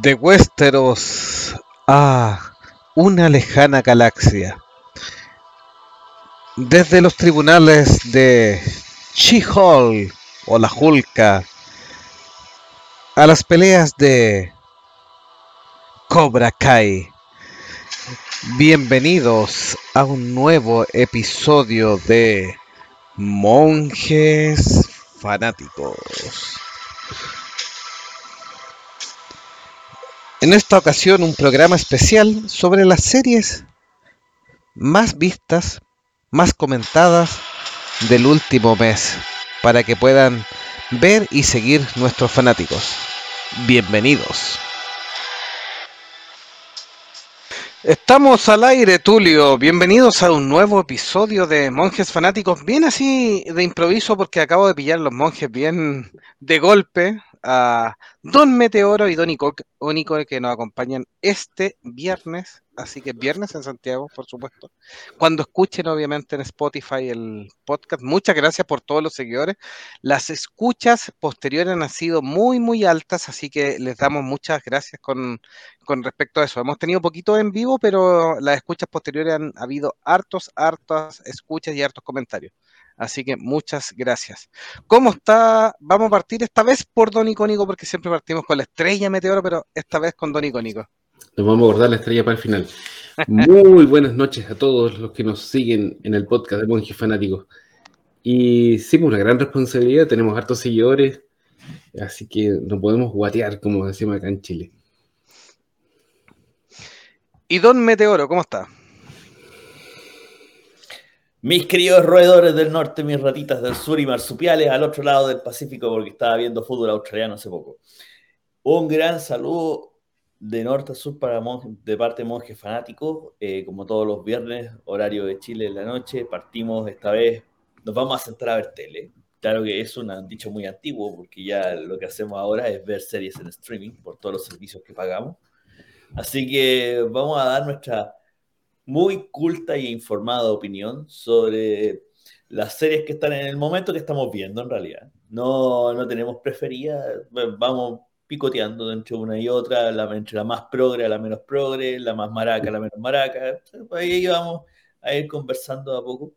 de Westeros a una lejana galaxia. Desde los tribunales de She-Hall o la Hulka a las peleas de Cobra Kai. Bienvenidos a un nuevo episodio de Monjes Fanáticos. En esta ocasión un programa especial sobre las series más vistas, más comentadas del último mes, para que puedan ver y seguir nuestros fanáticos. Bienvenidos. Estamos al aire, Tulio. Bienvenidos a un nuevo episodio de Monjes Fanáticos. Bien así de improviso porque acabo de pillar los monjes bien de golpe a Don Meteoro y Don Único que nos acompañan este viernes, así que viernes en Santiago, por supuesto. Cuando escuchen, obviamente, en Spotify el podcast, muchas gracias por todos los seguidores. Las escuchas posteriores han sido muy, muy altas, así que les damos muchas gracias con, con respecto a eso. Hemos tenido poquito en vivo, pero las escuchas posteriores han habido hartos, hartas escuchas y hartos comentarios. Así que muchas gracias. ¿Cómo está? Vamos a partir esta vez por Don Icónico, porque siempre partimos con la estrella meteoro, pero esta vez con Don Icónico. Nos vamos a guardar la estrella para el final. Muy buenas noches a todos los que nos siguen en el podcast de Monjes Fanáticos. Y sí, pues, una gran responsabilidad, tenemos hartos seguidores, así que no podemos guatear, como decimos acá en Chile. Y Don Meteoro, ¿cómo está? Mis queridos roedores del norte, mis ratitas del sur y marsupiales al otro lado del Pacífico porque estaba viendo fútbol australiano hace poco. Un gran saludo de norte a sur para de parte de monjes fanáticos. Eh, como todos los viernes, horario de Chile en la noche, partimos esta vez, nos vamos a sentar a ver tele. Claro que es un dicho muy antiguo porque ya lo que hacemos ahora es ver series en streaming por todos los servicios que pagamos. Así que vamos a dar nuestra muy culta e informada opinión sobre las series que están en el momento que estamos viendo en realidad. No, no tenemos preferida, vamos picoteando entre una y otra, la, entre la más progre, la menos progre, la más maraca, la menos maraca. Ahí vamos a ir conversando a poco.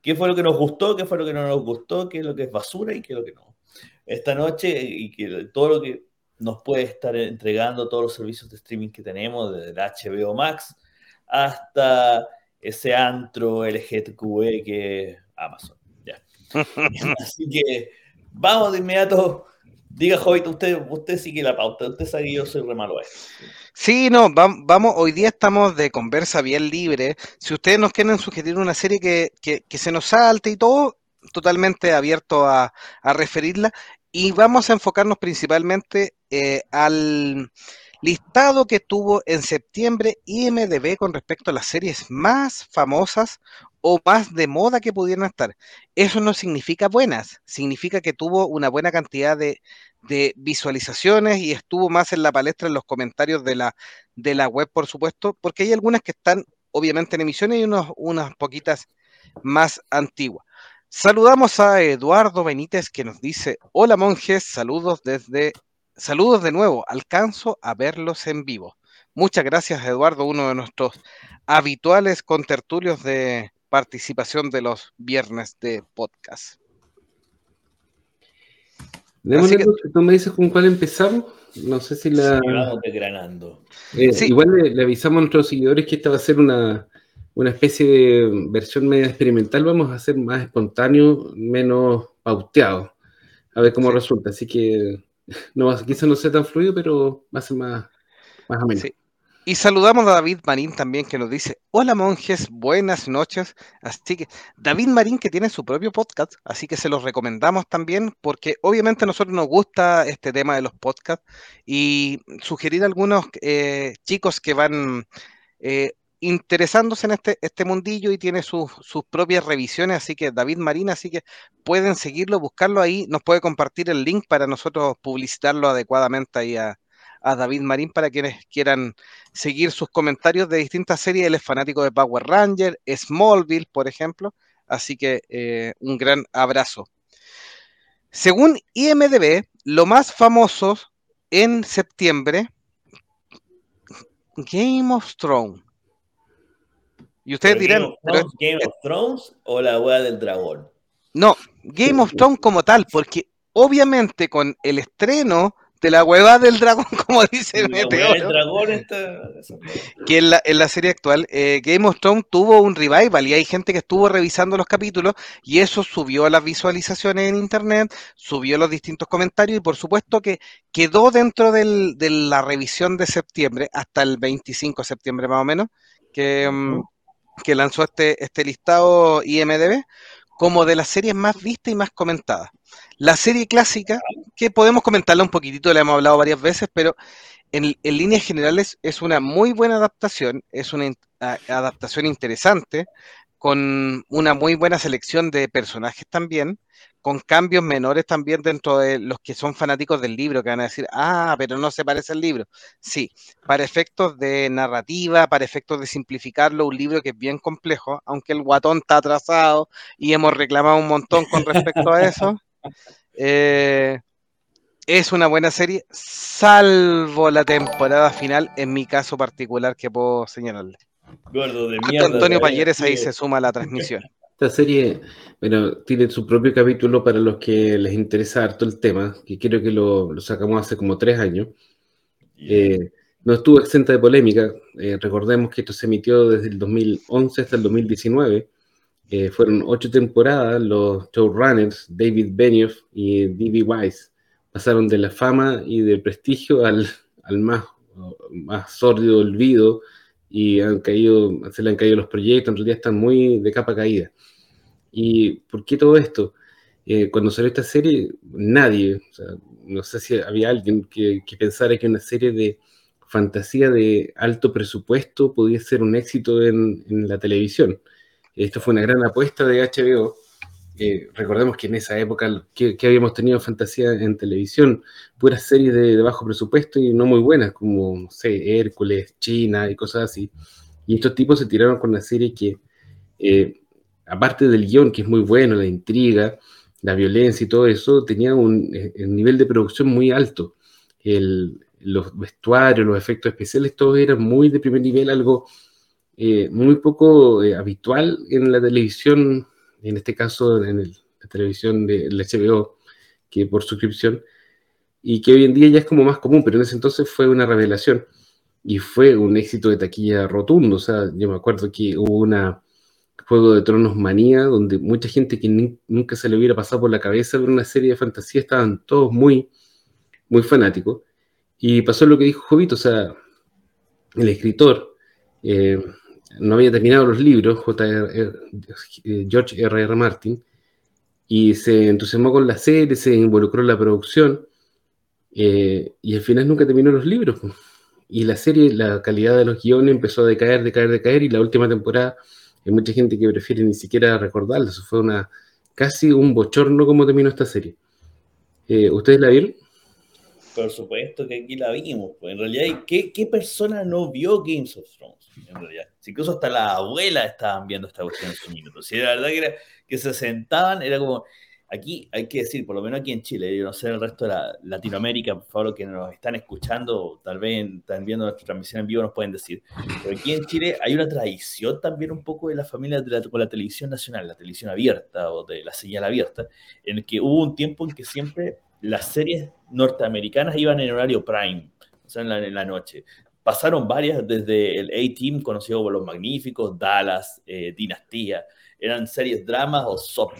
¿Qué fue lo que nos gustó? ¿Qué fue lo que no nos gustó? ¿Qué es lo que es basura y qué es lo que no? Esta noche y que todo lo que nos puede estar entregando todos los servicios de streaming que tenemos, desde el HBO Max, hasta ese antro LGTQE que es Amazon. Ya. Así que vamos de inmediato. Diga, Jovito, usted, usted sigue la pauta, usted sabe que yo soy re malo Sí, no, vamos, hoy día estamos de conversa bien libre. Si ustedes nos quieren sugerir una serie que, que, se nos salte y todo, totalmente abierto a, a, referirla. Y vamos a enfocarnos principalmente eh, al listado que tuvo en septiembre IMDB con respecto a las series más famosas o más de moda que pudieran estar. Eso no significa buenas, significa que tuvo una buena cantidad de, visualizaciones y estuvo más en la palestra en los comentarios de la, de la web, por supuesto, porque hay algunas que están obviamente en emisiones y unos, unas poquitas más antiguas. Saludamos a Eduardo Benítez que nos dice, hola monjes, saludos desde saludos de nuevo, alcanzo a verlos en vivo. Muchas gracias, Eduardo, uno de nuestros habituales contertulios de participación de los viernes de podcast. que, ¿Tú me dices con cuál empezamos? No sé si la. Eh, igual le, avisamos a nuestros seguidores que esta va a ser una, una especie de versión media experimental. Vamos a hacer más espontáneo, menos pauteado. A ver cómo resulta. Así que no, quizás no sea tan fluido, pero va a ser más, más ameno. Y saludamos a David Marín también que nos dice, hola monjes, buenas noches. Así que David Marín que tiene su propio podcast, así que se los recomendamos también porque obviamente a nosotros nos gusta este tema de los podcasts y sugerir a algunos eh, chicos que van eh, interesándose en este, este mundillo y tiene sus, propias revisiones, así que David Marín, así que pueden seguirlo, buscarlo ahí, nos puede compartir el link para nosotros publicitarlo adecuadamente ahí a, David Marín para quienes quieran seguir sus comentarios de distintas series, él es fanático de Power Ranger, Smallville, por ejemplo, así que eh, un gran abrazo. Según IMDB, lo más famoso en septiembre Game of Thrones. Y ustedes dirán. Game of, Thrones, o la hueá del dragón? No, Game of Thrones como tal, porque obviamente con el estreno de la hueva del dragón, como dice Meteoro, que en la, en la serie actual, eh, Game of Thrones tuvo un revival y hay gente que estuvo revisando los capítulos y eso subió las visualizaciones en internet, subió los distintos comentarios y por supuesto que quedó dentro del, de la revisión de septiembre, hasta el 25 de septiembre más o menos, que, mm, que lanzó este, este listado IMDB como de las series más vistas y más comentadas. La serie clásica, que podemos comentarla un poquitito, la hemos hablado varias veces, pero en, líneas generales es una muy buena adaptación, es una adaptación interesante, con una muy buena selección de personajes también, con cambios menores también dentro de los que son fanáticos del libro, que van a decir, ah, pero no se parece al libro. Sí, para efectos de narrativa, para efectos de simplificarlo, un libro que es bien complejo, aunque el guatón está atrasado y hemos reclamado un montón con respecto a eso. Eh, es una buena serie, salvo la temporada final, en mi caso particular que puedo señalarle. Gordo de mierda, Antonio Payeres ahí se suma a la transmisión. Esta serie, bueno, tiene su propio capítulo para los que les interesa harto el tema, que creo que lo, sacamos hace como tres años. Eh, no estuvo exenta de polémica. Eh, recordemos que esto se emitió desde el 2011 hasta el 2019. Eh, fueron ocho temporadas. Los showrunners, David Benioff y D.B. Weiss, pasaron de la fama y del prestigio al, al más, más sórdido olvido y han caído, se le han caído los proyectos, en realidad están muy de capa caída. ¿Y por qué todo esto? Eh, cuando salió esta serie, nadie, no sé si había alguien que, pensara que una serie de fantasía de alto presupuesto podía ser un éxito en, la televisión. Esto fue una gran apuesta de HBO. Eh, recordemos que en esa época que, habíamos tenido fantasía en televisión, puras series de, bajo presupuesto y no muy buenas, como, no Hércules, China y cosas así. Y estos tipos se tiraron con una serie que eh, aparte del guion, que es muy bueno, la intriga, la violencia y todo eso, tenía un, eh, nivel de producción muy alto. los vestuarios, los efectos especiales, todo era muy de primer nivel, algo muy poco habitual en la televisión, en este caso en la televisión de la HBO, que por suscripción, y que hoy en día ya es como más común, pero en ese entonces fue una revelación y fue un éxito de taquilla rotundo. O sea, yo me acuerdo que hubo una Juego de Tronos Manía, donde mucha gente que nunca se le hubiera pasado por la cabeza ver una serie de fantasía estaban todos muy, muy fanáticos. Y pasó lo que dijo Jovito, o sea, el escritor eh, no había terminado los libros, eh, George R. R. Martin, y se entusiasmó con la serie, se involucró en la producción, eh, y al final nunca terminó los libros. Y la serie, la calidad de los guiones empezó a decaer, decaer, decaer, y la última temporada hay mucha gente que prefiere ni siquiera recordarlo. Eso fue una casi un bochorno como terminó esta serie. Eh, ¿Ustedes la vieron? Por supuesto que aquí la vimos. Pues. En realidad, ¿qué, ¿qué, persona no vio Games of Thrones? En realidad, incluso hasta la abuela estaban viendo esta cuestión en su minuto. Si la verdad que, era, que se sentaban, era como, Aquí hay que decir, por lo menos aquí en Chile, yo no sé el resto de la, Latinoamérica, por favor, que nos están escuchando, tal vez están viendo nuestra transmisión en vivo, nos pueden decir. Pero aquí en Chile hay una tradición también un poco de la familia con la televisión nacional, la televisión abierta o de la señal abierta, en que hubo un tiempo en que siempre las series norteamericanas iban en horario prime, o sea, en la, noche. Pasaron varias, desde el A-Team, conocido por Los Magníficos, Dallas, eh, Dinastía, eran series dramas o soap,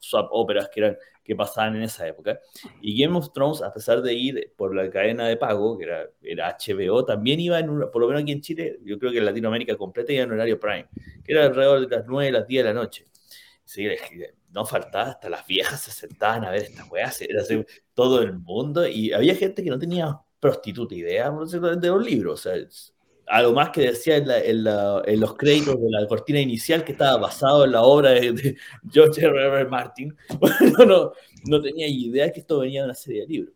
soap óperas que, eran, que pasaban en esa época. Y Game of Thrones, a pesar de ir por la cadena de pago, que era, era HBO, también iba en, un, por lo menos aquí en Chile, yo creo que en Latinoamérica completa iba en horario prime, que era alrededor de las 9, las 10 de la noche. Sí, no faltaba, hasta las viejas se sentaban a ver esta weá, era todo el mundo, y había gente que no tenía prostituta idea de los libros, o algo más que decía en, los créditos de la cortina inicial que estaba basado en la obra de, George R. R. Martin. Bueno, no, no tenía idea que esto venía de una serie de libros.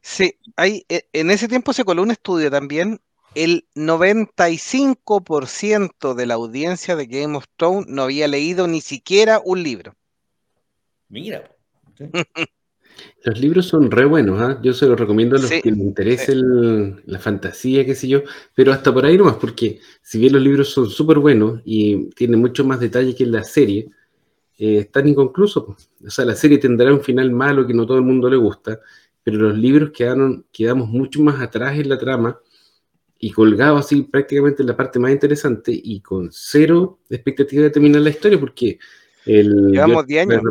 Sí, hay, e, en ese tiempo se coló un estudio también. El 95% de la audiencia de Game of Thrones no había leído ni siquiera un libro. Mira. Los libros son re buenos, ¿ah? yo se los recomiendo a los que les interese la fantasía, qué sé yo, pero hasta por ahí nomás, porque si bien los libros son súper buenos y tienen mucho más detalle que la serie, eh, están inconclusos. O sea, la serie tendrá un final malo que no todo el mundo le gusta, pero los libros quedaron, quedamos mucho más atrás en la trama y colgados así prácticamente en la parte más interesante y con cero expectativa de terminar la historia, porque el Llevamos 10 años.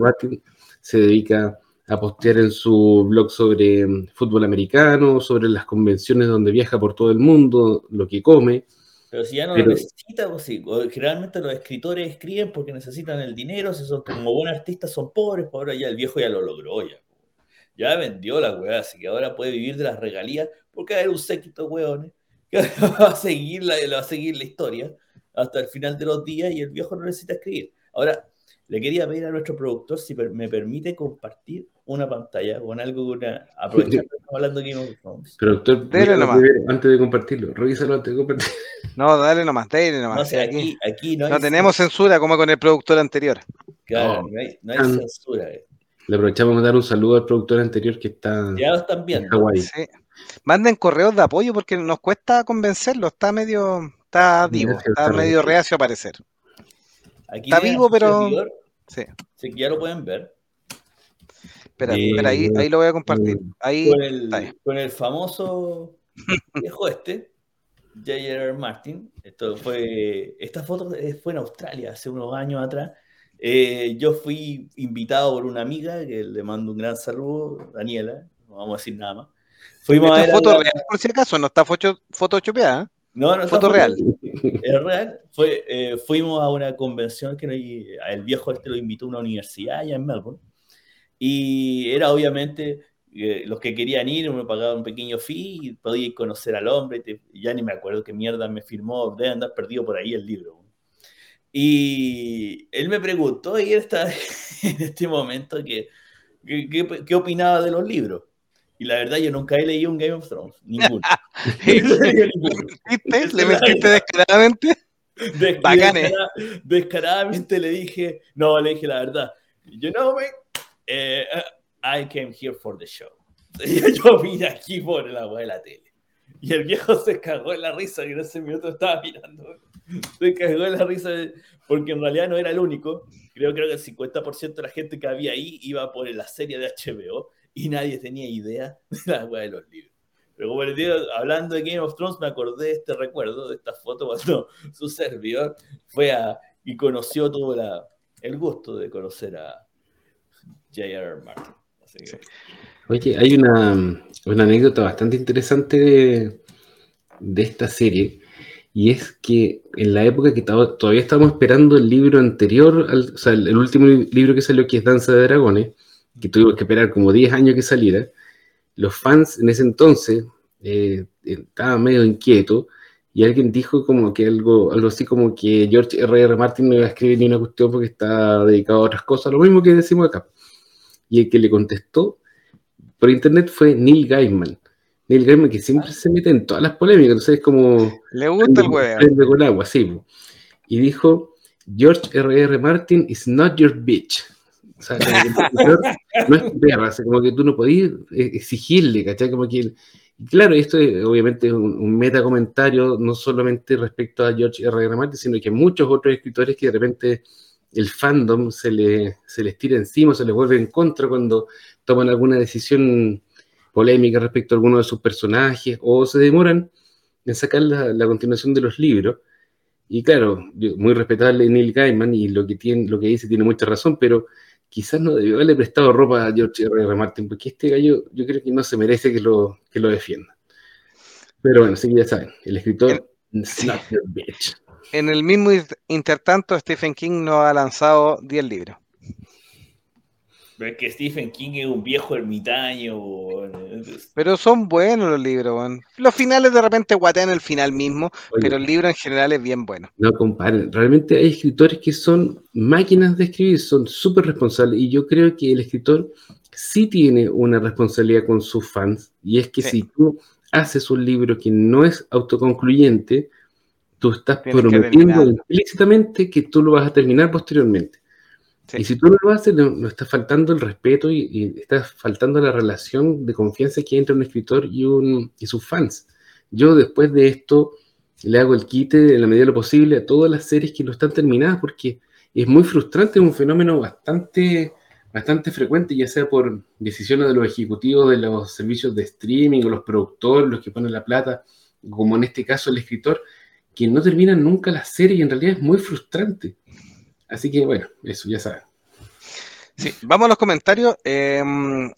se dedica a postear en su blog sobre mm, fútbol americano, sobre las convenciones donde viaja por todo el mundo, lo que come. Pero si ya no lo necesita, pues sí. Generalmente los escritores escriben porque necesitan el dinero, si son como buenos artistas son pobres, pues ahora ya el viejo ya lo logró ya. Ya vendió la weá, así que ahora puede vivir de las regalías, porque hay un séquito weones que va a seguir la, va a seguir la historia hasta el final de los días y el viejo no necesita escribir. Ahora, le quería pedir a nuestro productor si me permite compartir una pantalla con algo, una, aprovechando que estamos hablando de Game of Thrones. Productor, antes de compartirlo, revísalo antes de compartirlo. No, dale nomás, dale nomás. No, aquí, aquí, no, tenemos censura como con el productor anterior. Claro, no, hay, no hay censura. Eh. Le aprovechamos a dar un saludo al productor anterior que está. Ya lo están viendo. Sí. Manden correos de apoyo porque nos cuesta convencerlo, está medio, está vivo, está, medio reacio a aparecer. está vivo, pero. Sí. sí. ya lo pueden ver. Espera, espera ahí, ahí, lo voy a compartir. Ahí, con, el, famoso viejo este, J.R. Martin. Esto fue, esta foto fue en Australia hace unos años atrás. Eh, yo fui invitado por una amiga que le mando un gran saludo, Daniela, no vamos a decir nada más. Fuimos a ver foto real, por si acaso, no está foto, foto chopeada. No, no foto real. Es real. Fue, eh, fuimos a una convención que el viejo este lo invitó a una universidad allá en Melbourne y era obviamente eh, los que querían ir, me pagaban un pequeño fee y podía conocer al hombre. ya ni me acuerdo qué mierda me firmó, debe andar perdido por ahí el libro. Y él me preguntó, y él está en este momento, que, qué opinaba de los libros. Y la verdad, yo nunca he leído un Game of Thrones, ninguno. ¿Le metiste descaradamente? Descaradamente le dije, no, le dije la verdad. You know, me, eh, I came here for the show. Yo vine aquí por la de la tele. Y el viejo se cagó en la risa, que en ese minuto estaba mirando. Se cagó en la risa porque en realidad no era el único. Creo, creo que el 50% de la gente que había ahí iba por la serie de HBO y nadie tenía idea de la weá de los libros. Pero como les digo, hablando de Game of Thrones, me acordé de este recuerdo, de esta foto, cuando su servidor fue a y conoció la, el gusto de conocer a J.R. Martin. Oye, hay una, anécdota bastante interesante de, de, esta serie, y es que en la época que todavía estábamos esperando el libro anterior, o sea, el, último libro que salió, que es Danza de Dragones, que tuvimos que esperar como 10 años que saliera, los fans en ese entonces eh, estaban medio inquietos y alguien dijo como que algo, algo así como que George R. R. Martin no iba a escribir ni una cuestión porque está dedicado a otras cosas, lo mismo que decimos acá. Y el que le contestó por internet fue Neil Gaiman. Neil Gaiman que siempre se mete en todas las polémicas, entonces es como... Le gusta el huevo. con agua, sí. Y dijo, George R. R. Martin is not your bitch. O sea, no es perra, como que tú no podías exigirle, ¿cachai? Como que, claro, esto es obviamente un, un meta comentario, no solamente respecto a George R. R. Martin, sino que muchos otros escritores que de repente el fandom se, le, se les tira encima, se les vuelve en contra cuando toman alguna decisión polémica respecto a alguno de sus personajes o se demoran en sacar la, la continuación de los libros. Y claro, muy respetable Neil Gaiman y lo que, tiene, lo que dice tiene mucha razón, pero quizás no debió haberle prestado ropa a George R. R. Martin, porque este gallo yo creo que no se merece que lo, que lo defienda. Pero bueno, sí que ya saben, el escritor En el mismo intertanto, Stephen King no ha lanzado 10 libros. Pero es que Stephen King es un viejo ermitaño. Pero son buenos los libros, Los finales de repente guatean el final mismo, pero el libro en general es bien bueno. No comparen, realmente hay escritores que son máquinas de escribir, son súper responsables, y yo creo que el escritor sí tiene una responsabilidad con sus fans, y es que si tú haces un libro que no es autoconcluyente, tú estás prometiendo implícitamente que tú lo vas a terminar posteriormente. Y si tú no lo haces, no, está faltando el respeto y, está faltando la relación de confianza que hay entre un escritor y sus fans. Yo después de esto le hago el quite en la medida de lo posible a todas las series que no están terminadas porque es muy frustrante, es un fenómeno bastante, bastante frecuente, ya sea por decisiones de los ejecutivos de los servicios de streaming o los productores, los que ponen la plata, como en este caso el escritor, que no terminan nunca la serie y en realidad es muy frustrante. Así que bueno, eso ya saben. Sí, vamos a los comentarios. Em,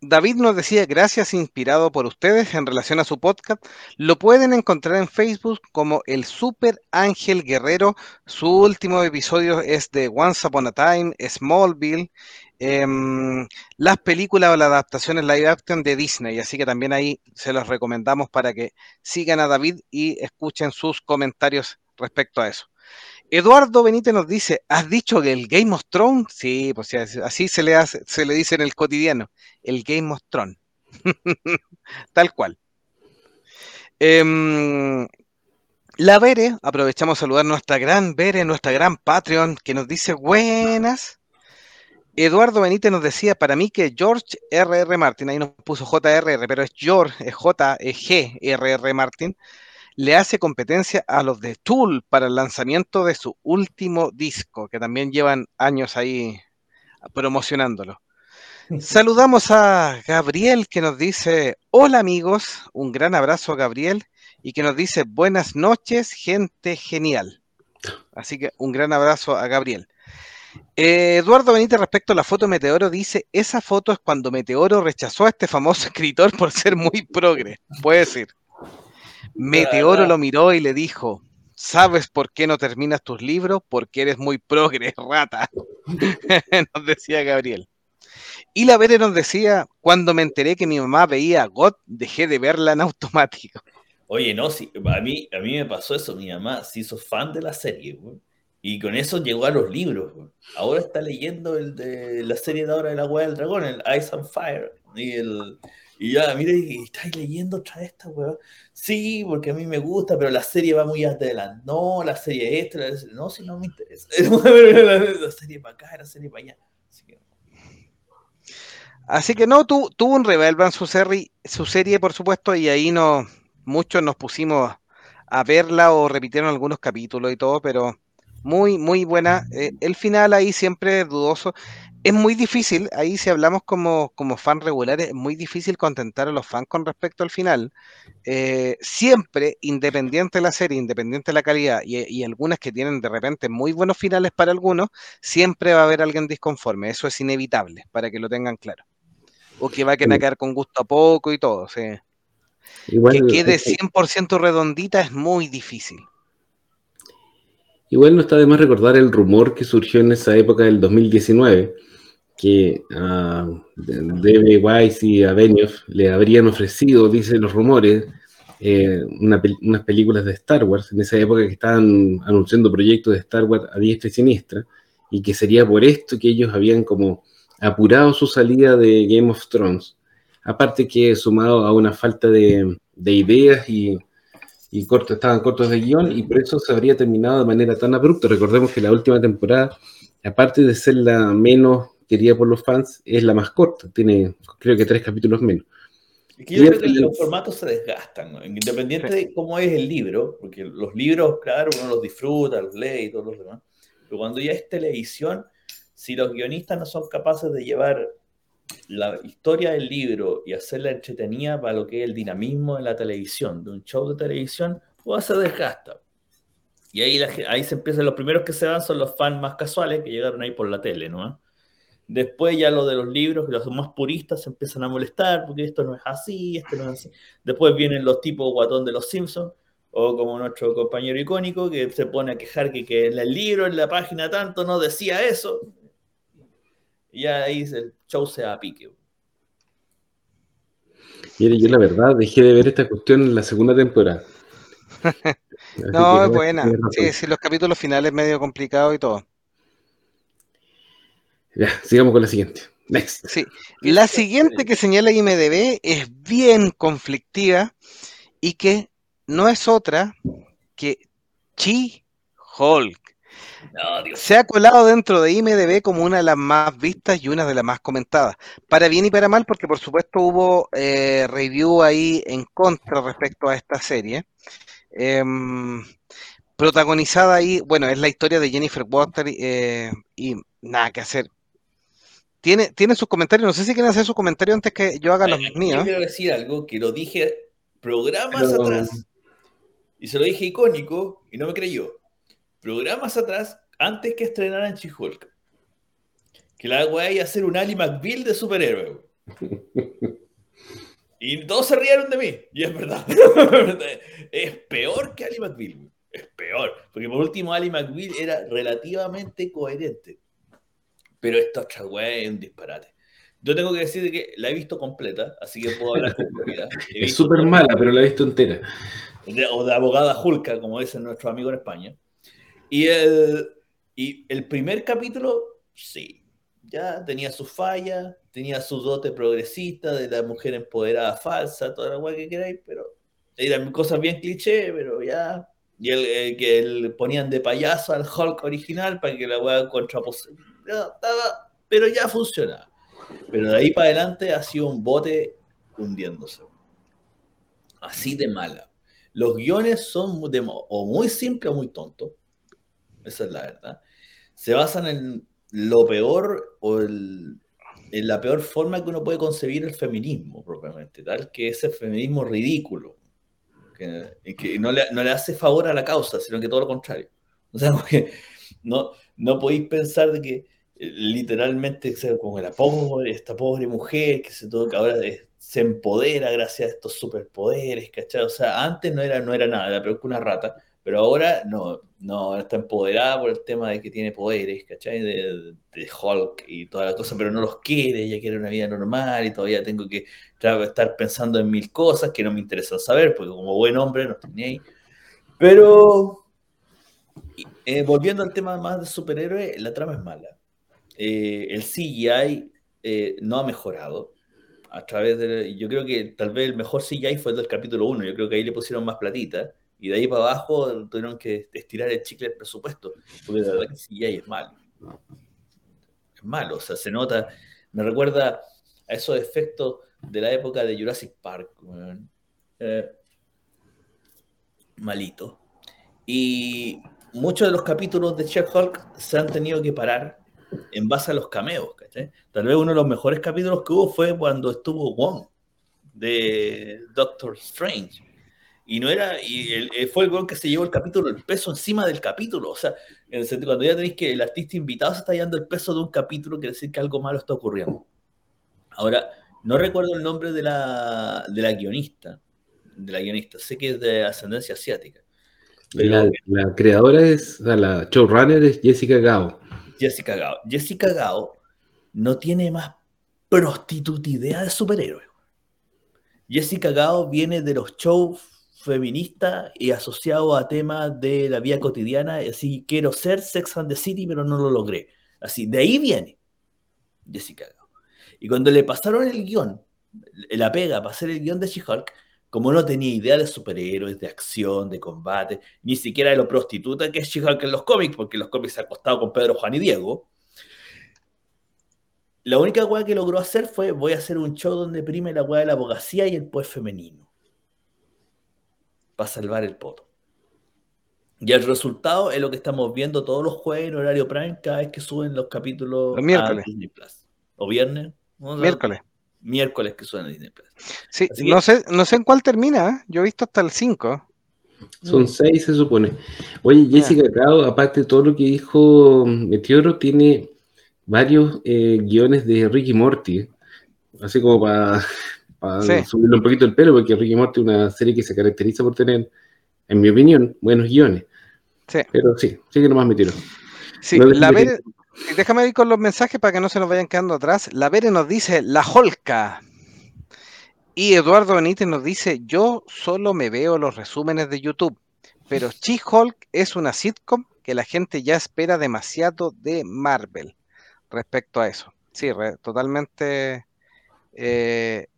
David nos decía, gracias, inspirado por ustedes en relación a su podcast. Lo pueden encontrar en Facebook como el Super Ángel Guerrero. Su último episodio es de Once Upon a Time, Smallville, em, las películas o las adaptaciones live action de Disney. Así que también ahí se los recomendamos para que sigan a David y escuchen sus comentarios respecto a eso. Eduardo Benítez nos dice, ¿has dicho que el Game of Thrones? Sí, pues así se le, hace, se le dice en el cotidiano, el Game of Thrones. Tal cual. Em, la Bere, aprovechamos a saludar a nuestra gran Bere, nuestra gran Patreon, que nos dice buenas. Eduardo Benítez nos decía, para mí que George R.R. Martin, ahí nos puso JRR, pero es George, es J-G R.R. Martin, le hace competencia a los de Tool para el lanzamiento de su último disco, que también llevan años ahí promocionándolo. Saludamos a Gabriel que nos dice, hola amigos, un gran abrazo a Gabriel y que nos dice, buenas noches, gente genial. Así que un gran abrazo a Gabriel. Eh, Eduardo Benítez respecto a la foto de Meteoro dice, esa foto es cuando Meteoro rechazó a este famoso escritor por ser muy progre, puede decir. Meteoro lo miró y le dijo, ¿sabes por qué no terminas tus libros? Porque eres muy progre, rata. nos decía Gabriel. Y la Vere nos decía, cuando me enteré que mi mamá veía God, dejé de verla en automático. Oye, no, sí, a, mí, a mí me pasó eso, mi mamá se hizo fan de la serie, y con eso llegó a los libros. Ahora está leyendo el de la serie de ahora de la Hueá del Dragón, el Ice and Fire, y el, y ya, mire, ¿estáis leyendo otra vez esta weá? Sí, porque a mí me gusta, pero la serie va muy adelante. No, la serie esta, la serie... no, si no me interesa. la serie para acá, la serie para allá. Así que, no, tuvo un revelvan su serie, su serie, por supuesto, y ahí no, muchos nos pusimos a verla o repitieron algunos capítulos y todo, pero muy, muy buena. Eh, el final ahí siempre dudoso es muy difícil, ahí si hablamos como, como fans regulares, es muy difícil contentar a los fans con respecto al final. Eh, siempre, independiente de la serie, independiente de la calidad, y, algunas que tienen de repente muy buenos finales para algunos, siempre va a haber alguien disconforme. Eso es inevitable, para que lo tengan claro. O que va a quedar con gusto a poco y todo. que quede 100% redondita es muy difícil. Igual no está de más recordar el rumor que surgió en esa época del 2019 que a D.B. Wise y a Benioff le habrían ofrecido, dicen los rumores, eh, unas películas de Star Wars en esa época que estaban anunciando proyectos de Star Wars a diestra y siniestra, y que sería por esto que ellos habían como apurado su salida de Game of Thrones. Aparte que sumado a una falta de, ideas y, y estaban cortos de guion, y por eso se habría terminado de manera tan abrupta. Recordemos que la última temporada, aparte de ser la menos querida por los fans, es la más corta, tiene creo que tres capítulos menos. Es que yo creo que los formatos se desgastan, independiente de cómo es el libro, porque los libros, claro, uno los disfruta, los lee y todos los demás, pero cuando ya es televisión, si los guionistas no son capaces de llevar la historia del libro y hacerla entretenida para lo que es el dinamismo de la televisión, de un show de televisión, pues se desgasta. Y ahí, ahí se empiezan, los primeros que se van son los fans más casuales que llegaron ahí por la tele, ¿no? Después ya lo de los libros, los más puristas se empiezan a molestar porque esto no es así, esto no es así. Después vienen los tipos guatón de los Simpsons, o como nuestro compañero icónico que se pone a quejar que, que el libro, en la página tanto, no decía eso. Y ya ahí el show se a pique. Mire, yo la verdad dejé de ver esta cuestión en la segunda temporada. no, es buena. Sí, sí, los capítulos finales medio complicados y todo. Ya, sigamos con la siguiente. Next. Sí, la siguiente que señala IMDB es bien conflictiva y que no es otra que Chi-Hulk. Se ha colado dentro de IMDB como una de las más vistas y una de las más comentadas. Para bien y para mal, porque por supuesto hubo eh, review ahí en contra respecto a esta serie. Em, protagonizada ahí, bueno, es la historia de Jennifer Water eh, y nada que hacer. Tiene, tiene sus comentarios, no sé si quieren hacer sus comentarios antes que yo haga los míos. Yo quiero decir algo que lo dije programas atrás y se lo dije icónico y no me creyó. Programas atrás, antes que estrenaran She-Hulk. Que la weá iba a hacer un Ali McBeal de superhéroe. Y todos se rieron de mí. Y es verdad. es peor que Ali McBeal. Es peor. Porque por último, Ali McBeal era relativamente coherente. Pero esta otra weá es un disparate. Yo tengo que decir que la he visto completa, así que puedo hablar con propiedad. Es súper mala, pero la he visto entera. o de abogada Julka, como dicen nuestros amigos en España. Y el, y el primer capítulo, sí, ya tenía su falla, tenía su dote progresista de la mujer empoderada falsa, toda la weá que queráis, pero eran cosas bien cliché, pero ya. Y el, que el, ponían de payaso al Hulk original para que la weá contrapose pero ya funciona. Pero de ahí para adelante ha sido un bote hundiéndose. Así de mala. Los guiones son o muy simples o muy tontos. Esa es la verdad. Se basan en lo peor o en la peor forma que uno puede concebir el feminismo propiamente, tal que ese feminismo ridículo, que, que no, le, no, le, hace favor a la causa, sino que todo lo contrario. O sea, no, no podéis pensar de que literalmente como la pobre, esta pobre mujer que se todo, que ahora se empodera gracias a estos superpoderes, ¿cachai? O sea, antes no era, no era nada, era peor una rata, pero ahora no, no está empoderada por el tema de que tiene poderes, ¿cachai? De, de Hulk y toda la cosa, pero no los quiere, ella quiere una vida normal y todavía tengo que estar pensando en mil cosas que no me interesan saber, porque como buen hombre no estoy ahí. Pero, eh, volviendo al tema más de superhéroe, la trama es mala eh, el CGI eh, no ha mejorado. A través de, yo creo que tal vez el mejor CGI fue el del capítulo 1. Yo creo que ahí le pusieron más platita. Y de ahí para abajo tuvieron que estirar el chicle del presupuesto. Porque el CGI es malo. Es malo. O sea, se nota. Me recuerda a esos efectos de la época de Jurassic Park. Malito. Y muchos de los capítulos de Chef Hulk se han tenido que parar en base a los cameos, ¿cachai? Tal vez uno de los mejores capítulos que hubo fue cuando estuvo Wong de Doctor Strange. Y no era, y fue el Wong que se llevó el capítulo, el peso encima del capítulo. O sea, el cuando ya tenéis que el artista invitado se está llevando el peso de un capítulo, quiere decir que algo malo está ocurriendo. Ahora, no recuerdo el nombre de la, de la guionista, de la guionista, sé que es de ascendencia asiática. La, creadora es, la showrunner es Jessica Gao. Jessica Gao. Jessica Gao no tiene más prostitutidea de superhéroe. Jessica Gao viene de los shows feministas y asociado a temas de la vida cotidiana, así quiero ser Sex and the City, pero no lo logré. Así, de ahí viene Jessica Gao. Y cuando le pasaron el guion, la pega para hacer el guion de She-Hulk, como no tenía idea de superhéroes, de acción, de combate, ni siquiera de lo prostituta que es She-Hulk en los cómics, porque los cómics se ha acostado con Pedro, Juan y Diego. La única weá que logró hacer fue: voy a hacer un show donde prime la weá de la abogacía y el poder femenino. Para salvar el poto. Y el resultado es lo que estamos viendo todos los jueves en horario prime, cada vez que suben los capítulos a Disney Plus. O viernes. Miércoles miércoles que suena Disney Plus. Sí, no, sé, no sé en cuál termina, ¿eh? yo he visto hasta el 5. Son 6 se supone. Oye, Jessica Cao, aparte de todo lo que dijo Meteoro, tiene varios eh, guiones de Ricky Morty, así como para subirle un poquito el pelo, porque Ricky Morty es una serie que se caracteriza por tener, en mi opinión, buenos guiones. Sí. Pero sí, sigue nomás Meteoro. Sí, la, ver, Déjame ir con los mensajes para que no se nos vayan quedando atrás. La Vere nos dice La Holca. Y Eduardo Benítez nos dice: Yo solo me veo los resúmenes de YouTube, pero She-Hulk es una sitcom que la gente ya espera demasiado de Marvel respecto a eso. Sí, totalmente eh,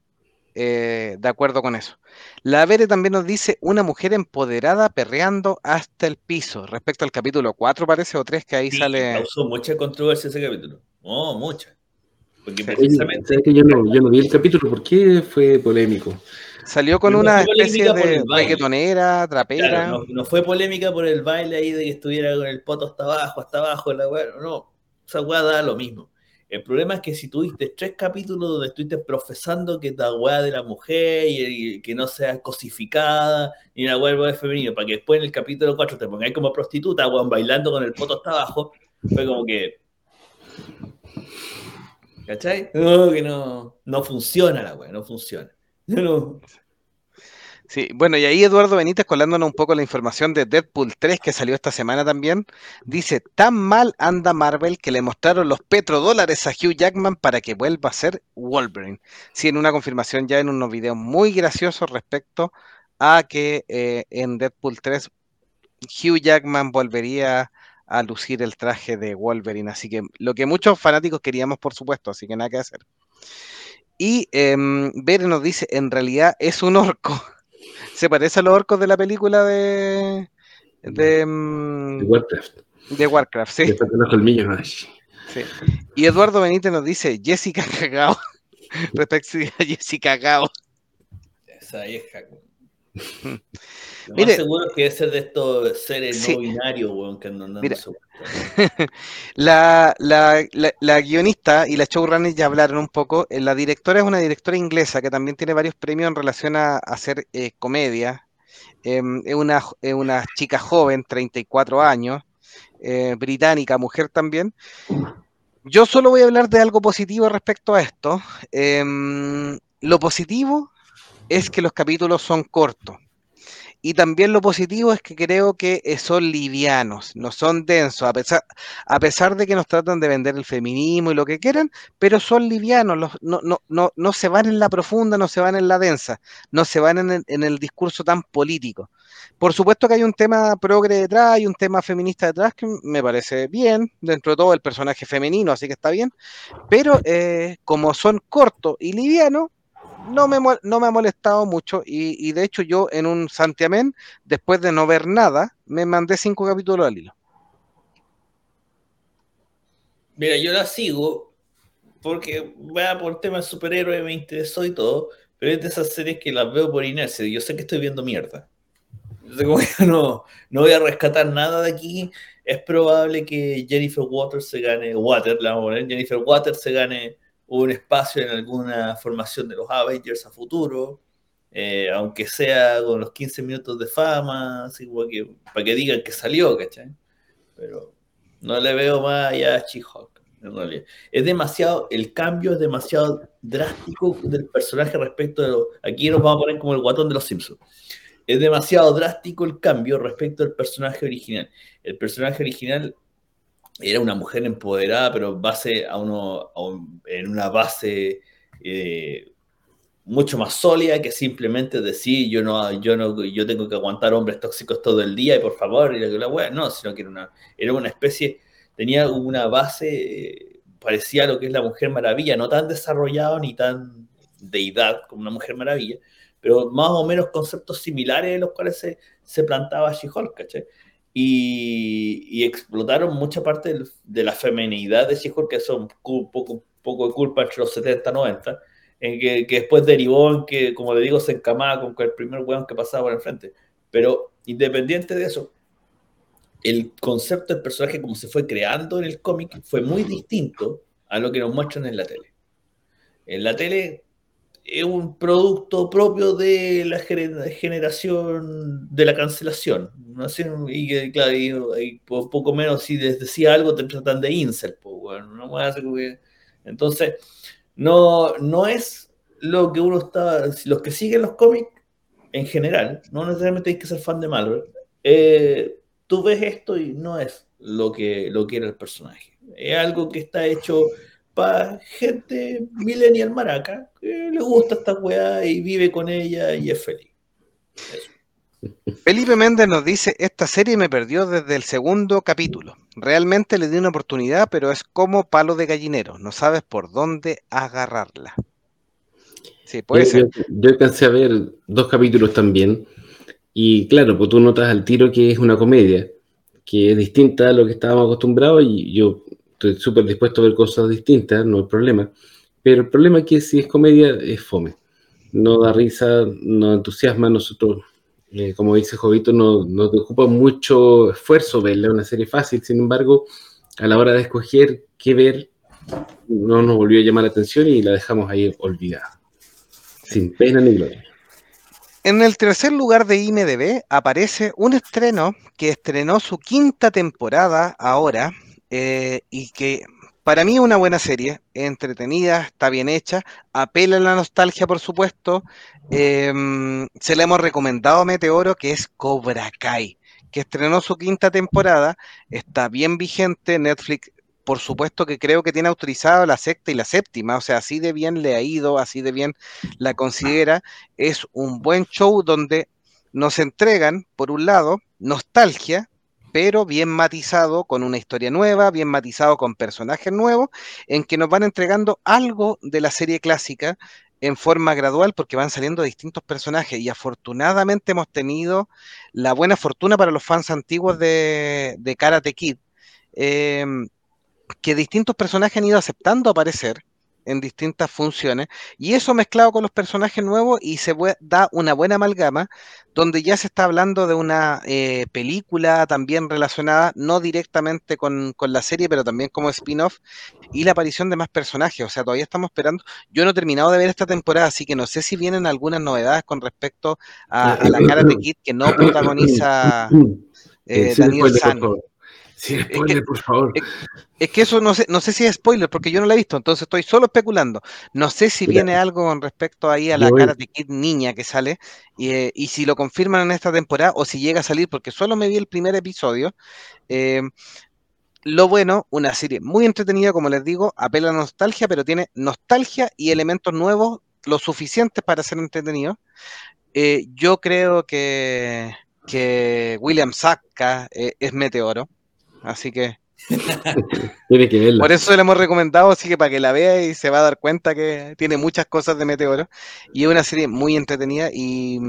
eh, de acuerdo con eso. La Vere también nos dice una mujer empoderada perreando hasta el piso. Respecto al capítulo 4, parece, o 3, que ahí sale. Causó mucha controversia ese capítulo. Oh, mucha. Porque precisamente. yo, no, yo no vi el capítulo, ¿por qué fue polémico? Salió con una especie de reggaetonera, trapera. no, fue polémica por el baile ahí de que estuviera con el poto hasta abajo, hasta abajo, la no. Esa weá da lo mismo. El problema es que si tuviste tres capítulos donde estuviste profesando que la weá de la mujer y, que no sea cosificada, ni la weá de femenino, para que después en el capítulo 4 te pongáis como prostituta, weón, bailando con el poto hasta abajo, fue como que. ¿Cachai? No, que no, no funciona la weá, no funciona. No. Sí, bueno, y ahí Eduardo Benítez colándonos un poco la información de Deadpool 3 que salió esta semana también, dice, tan mal anda Marvel que le mostraron los petrodólares a Hugh Jackman para que vuelva a ser Wolverine. Sí, en una confirmación ya en unos videos muy graciosos respecto a que eh, en Deadpool 3 Hugh Jackman volvería a lucir el traje de Wolverine, así que lo que muchos fanáticos queríamos, por supuesto, así que nada que hacer. Y eh, Bere nos dice, en realidad es un orco. Se parece a los orcos de la película de. de, mm, Warcraft. De Warcraft, sí. sí. Y Eduardo Benítez nos dice Jessica Cagao. Respecto a Jessica Cagao. Esa vieja. Lo Mire, más seguro que es ser de estos seres no binarios, weón, que no, Mira, la, la, la, guionista y la showrunner ya hablaron un poco. Eh, la directora es una directora inglesa que también tiene varios premios en relación a, hacer eh, comedia. Em, es, una, es una chica joven, 34 años, eh, británica, mujer también. Yo solo voy a hablar de algo positivo respecto a esto. Em, lo positivo es que los capítulos son cortos. Y también lo positivo es que creo que eh, son livianos, no son densos, a pesar, a pesar de que nos tratan de vender el feminismo y lo que quieran, pero son livianos, no, no, no, no se van en la profunda, no se van en la densa, no se van en el, en el discurso tan político. Por supuesto que hay un tema progre detrás, hay un tema feminista detrás que me parece bien, dentro de todo el personaje femenino, así que está bien, pero eh, como son cortos y livianos, no me, no me ha molestado mucho y, de hecho yo en un santiamén, después de no ver nada, me mandé cinco capítulos al hilo. Mira, yo la sigo porque va por temas superhéroes, me interesó y todo, pero es de esas series que las veo por inercia. Yo sé que estoy viendo mierda. no, no voy a rescatar nada de aquí. Es probable que Jennifer Waters se gane, Water, la vamos Jennifer Waters se gane un espacio en alguna formación de los Avengers a futuro, eh, aunque sea con los 15 minutos de fama, así que, para que digan que salió, ¿cachai? Pero no le veo más allá a She-Hulk. Es demasiado, el cambio es demasiado drástico del personaje respecto de lo, aquí nos vamos a poner como el guatón de los Simpsons. Es demasiado drástico el cambio respecto al personaje original. El personaje original era una mujer empoderada, pero base a uno, en una base eh, mucho más sólida que simplemente decir yo no, yo no, yo tengo que aguantar hombres tóxicos todo el día y por favor, y la, la no, sino que era una, era una especie, tenía una base eh, parecía lo que es la Mujer Maravilla, no tan desarrollado ni tan deidad como una Mujer Maravilla, pero más o menos conceptos similares en los cuales se, se plantaba She-Hulk, ¿cachai? y, explotaron mucha parte de la feminidad de she que son un poco, poco de culpa entre los 70 y 90, en que, que, después derivó en que, como le digo, se encamaba con el primer weón que pasaba por el frente. Pero independiente de eso, el concepto del personaje como se fue creando en el cómic fue muy distinto a lo que nos muestran en la tele. En la tele es un producto propio de la generación de la cancelación. ¿no? Y, y, claro, y, poco menos si les decía algo te tratan de incel. Pues, bueno, no Entonces, no, no es lo que uno está. Los que siguen los cómics en general, no necesariamente hay que ser fan de Marvel. Eh, tú ves esto y no es lo que, lo que era el personaje. Es algo que está hecho para gente millennial maraca que le gusta esta weá y vive con ella y es feliz. Felipe Méndez nos dice, esta serie me perdió desde el segundo capítulo. Realmente le di una oportunidad, pero es como palo de gallinero, no sabes por dónde agarrarla. Sí, puede yo, ser. Yo, alcancé a ver dos capítulos también. Y claro, pues tú notas al tiro que es una comedia, que es distinta a lo que estábamos acostumbrados y yo estoy súper dispuesto a ver cosas distintas, no hay problema. Pero el problema es que si es comedia, es fome. No da risa, no entusiasma. Nosotros, eh, como dice Jovito, no, nos ocupa mucho esfuerzo verla, una serie fácil. Sin embargo, a la hora de escoger qué ver, no nos volvió a llamar la atención y la dejamos ahí olvidada. Sin pena ni gloria. En el tercer lugar de IMDB aparece un estreno que estrenó su quinta temporada ahora eh, y que para mí es una buena serie, entretenida, está bien hecha, apela a la nostalgia por supuesto. Em, se le hemos recomendado a Meteoro que es Cobra Kai, que estrenó su quinta temporada, está bien vigente, Netflix por supuesto que creo que tiene autorizado la sexta y la séptima, o sea, así de bien le ha ido, así de bien la considera. Es un buen show donde nos entregan, por un lado, nostalgia, pero bien matizado con una historia nueva, bien matizado con personajes nuevos, en que nos van entregando algo de la serie clásica en forma gradual porque van saliendo distintos personajes y afortunadamente hemos tenido la buena fortuna para los fans antiguos de, de Karate Kid. Eh, que distintos personajes han ido aceptando aparecer en distintas funciones y eso mezclado con los personajes nuevos y se da una buena amalgama donde ya se está hablando de una eh, película también relacionada no directamente con, la serie pero también como spin-off y la aparición de más personajes, o sea todavía estamos esperando, yo no he terminado de ver esta temporada así que no sé si vienen algunas novedades con respecto a, la Karate Kid que no protagoniza eh, Daniel San. Sin spoiler, por favor. Es, que eso no sé, no sé si es spoiler, porque yo no la he visto, entonces estoy solo especulando. No sé si viene algo con respecto ahí a la cara de Kid niña que sale, eh, y, si lo confirman en esta temporada, o si llega a salir, porque solo me vi el primer episodio. Eh, lo bueno, una serie muy entretenida, como les digo, apela a nostalgia, pero tiene nostalgia y elementos nuevos lo suficientes para ser entretenido. Eh, yo creo que, que William Saka es meteoro. Así que. tiene que verla. Por eso le hemos recomendado, así que para que la vea y se va a dar cuenta que tiene muchas cosas de Meteoro. Y es una serie muy entretenida y,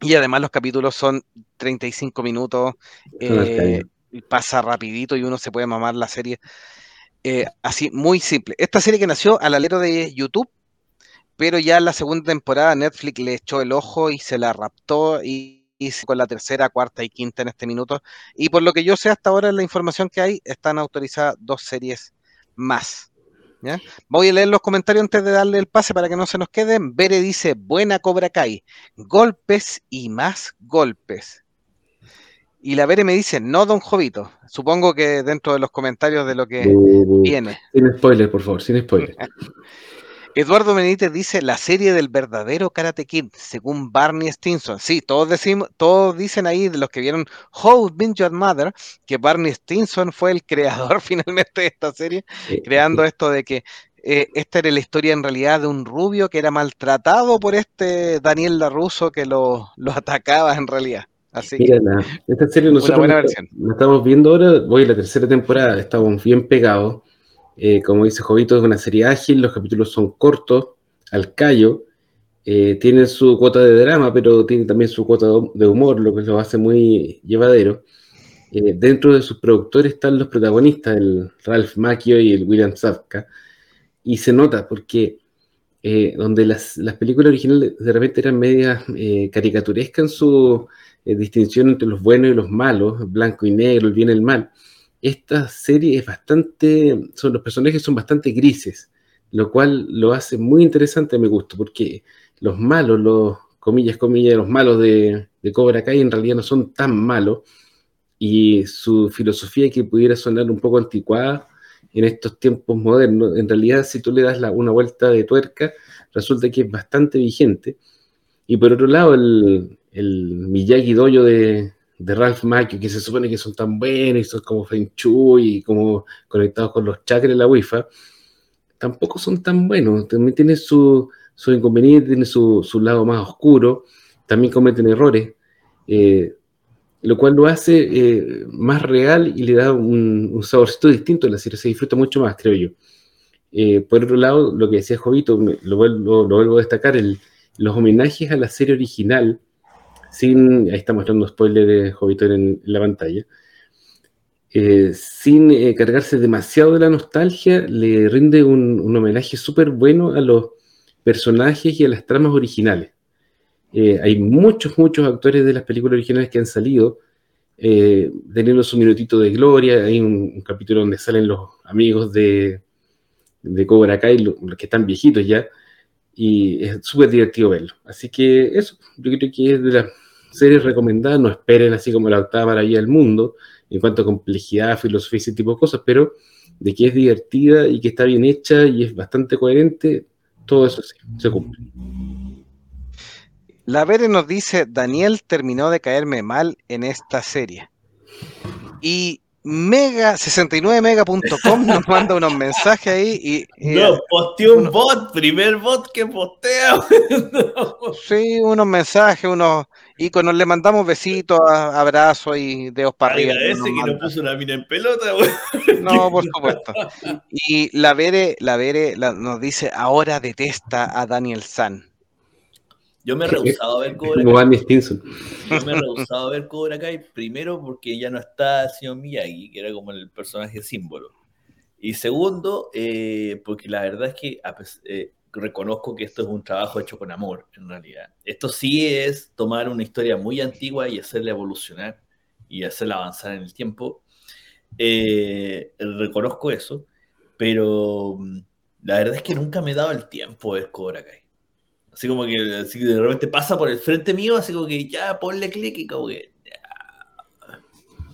y además los capítulos son 35 minutos. Eh, pasa rapidito y uno se puede mamar la serie. Eh, así, muy simple. Esta serie que nació al alero de YouTube, pero ya en la segunda temporada Netflix le echó el ojo y se la raptó y con la tercera, cuarta y quinta en este minuto. Y por lo que yo sé hasta ahora, la información que hay, están autorizadas dos series más. Voy a leer los comentarios antes de darle el pase para que no se nos queden. Bere dice, buena Cobra Kai, golpes y más golpes. Y la Bere me dice, no, don Jovito. Supongo que dentro de los comentarios de lo que viene. Sin spoiler, por favor, sin spoiler. Eduardo Benítez dice la serie del verdadero Karate Kid, según Barney Stinson. Sí, todos decimos, todos dicen ahí de los que vieron How Been Your Mother, que Barney Stinson fue el creador finalmente de esta serie, creando esto de que eh, esta era la historia en realidad de un rubio que era maltratado por este Daniel LaRusso que lo, atacaba en realidad. Así Mira, esta serie nosotros la estamos viendo ahora, voy a la tercera temporada, estamos bien pegados eh, como dice Jovito, es una serie ágil, los capítulos son cortos, al callo, eh, tienen su cuota de drama, pero tiene también su cuota de humor, lo que lo hace muy llevadero. Eh, dentro de sus productores están los protagonistas, el Ralph Macchio y el William Zabka, y se nota porque donde las, las, películas originales de repente eran medias caricaturescas en su distinción entre los buenos y los malos, blanco y negro, el bien y el mal, esta serie es bastante, son, los personajes son bastante grises, lo cual lo hace muy interesante a mi gusto, porque los malos, los comillas, comillas, los malos de, Cobra Kai en realidad no son tan malos, y su filosofía que pudiera sonar un poco anticuada en estos tiempos modernos, en realidad si tú le das una vuelta de tuerca, resulta que es bastante vigente. Y por otro lado, el, el Miyagi Doyo de, de Ralph Macchio, que se supone que son tan buenos y son como Feng Shui y como conectados con los chakras de la Wi-Fi, tampoco son tan buenos. También tienen su, su inconveniente, tienen su, su, lado más oscuro, también cometen errores, eh, lo cual lo hace eh, más real y le da un, un, saborcito distinto a la serie, se disfruta mucho más, creo yo. Eh, por otro lado, lo que decía Jovito, lo vuelvo, lo vuelvo a destacar, el, los homenajes a la serie original, sin, ahí está mostrando spoiler de Jovito en, la pantalla, eh, sin eh, cargarse demasiado de la nostalgia, le rinde un, homenaje súper bueno a los personajes y a las tramas originales. hay muchos, muchos actores de las películas originales que han salido, teniendo su minutito de gloria. Hay un capítulo donde salen los amigos de, de Cobra Kai, los, que están viejitos ya, y es súper divertido verlo. Así que eso, yo creo que es de las series recomendadas, no esperen así como la octava maravilla del mundo, en cuanto a complejidad, filosofía y ese tipo de cosas, pero de que es divertida y que está bien hecha y es bastante coherente, todo eso sí, se cumple. La Vere nos dice, Daniel terminó de caerme mal en esta serie. Y mega69mega.com nos manda unos mensajes ahí y... no, posteó un bot, primer bot que postea. sí, unos mensajes, unos iconos, le mandamos besitos, abrazos y dedos para arriba. ese que nos puso una mina en pelota, No, por supuesto. Y la Vere, la Vere nos dice, ahora detesta a Daniel San. Yo me he rehusado a ver Cobra Kai. Yo me he rehusado a ver Cobra Kai primero porque ya no está el señor Miyagi, que era como el personaje símbolo. Y segundo, eh, porque la verdad es que eh, reconozco que esto es un trabajo hecho con amor, en realidad. Esto sí es tomar una historia muy antigua y hacerla evolucionar y hacerla avanzar en el tiempo. Eh, reconozco eso, pero mm, la verdad es que nunca me he dado el tiempo de Cobra Kai. Así como que de repente pasa por el frente mío, así como que ya ponle clic y como.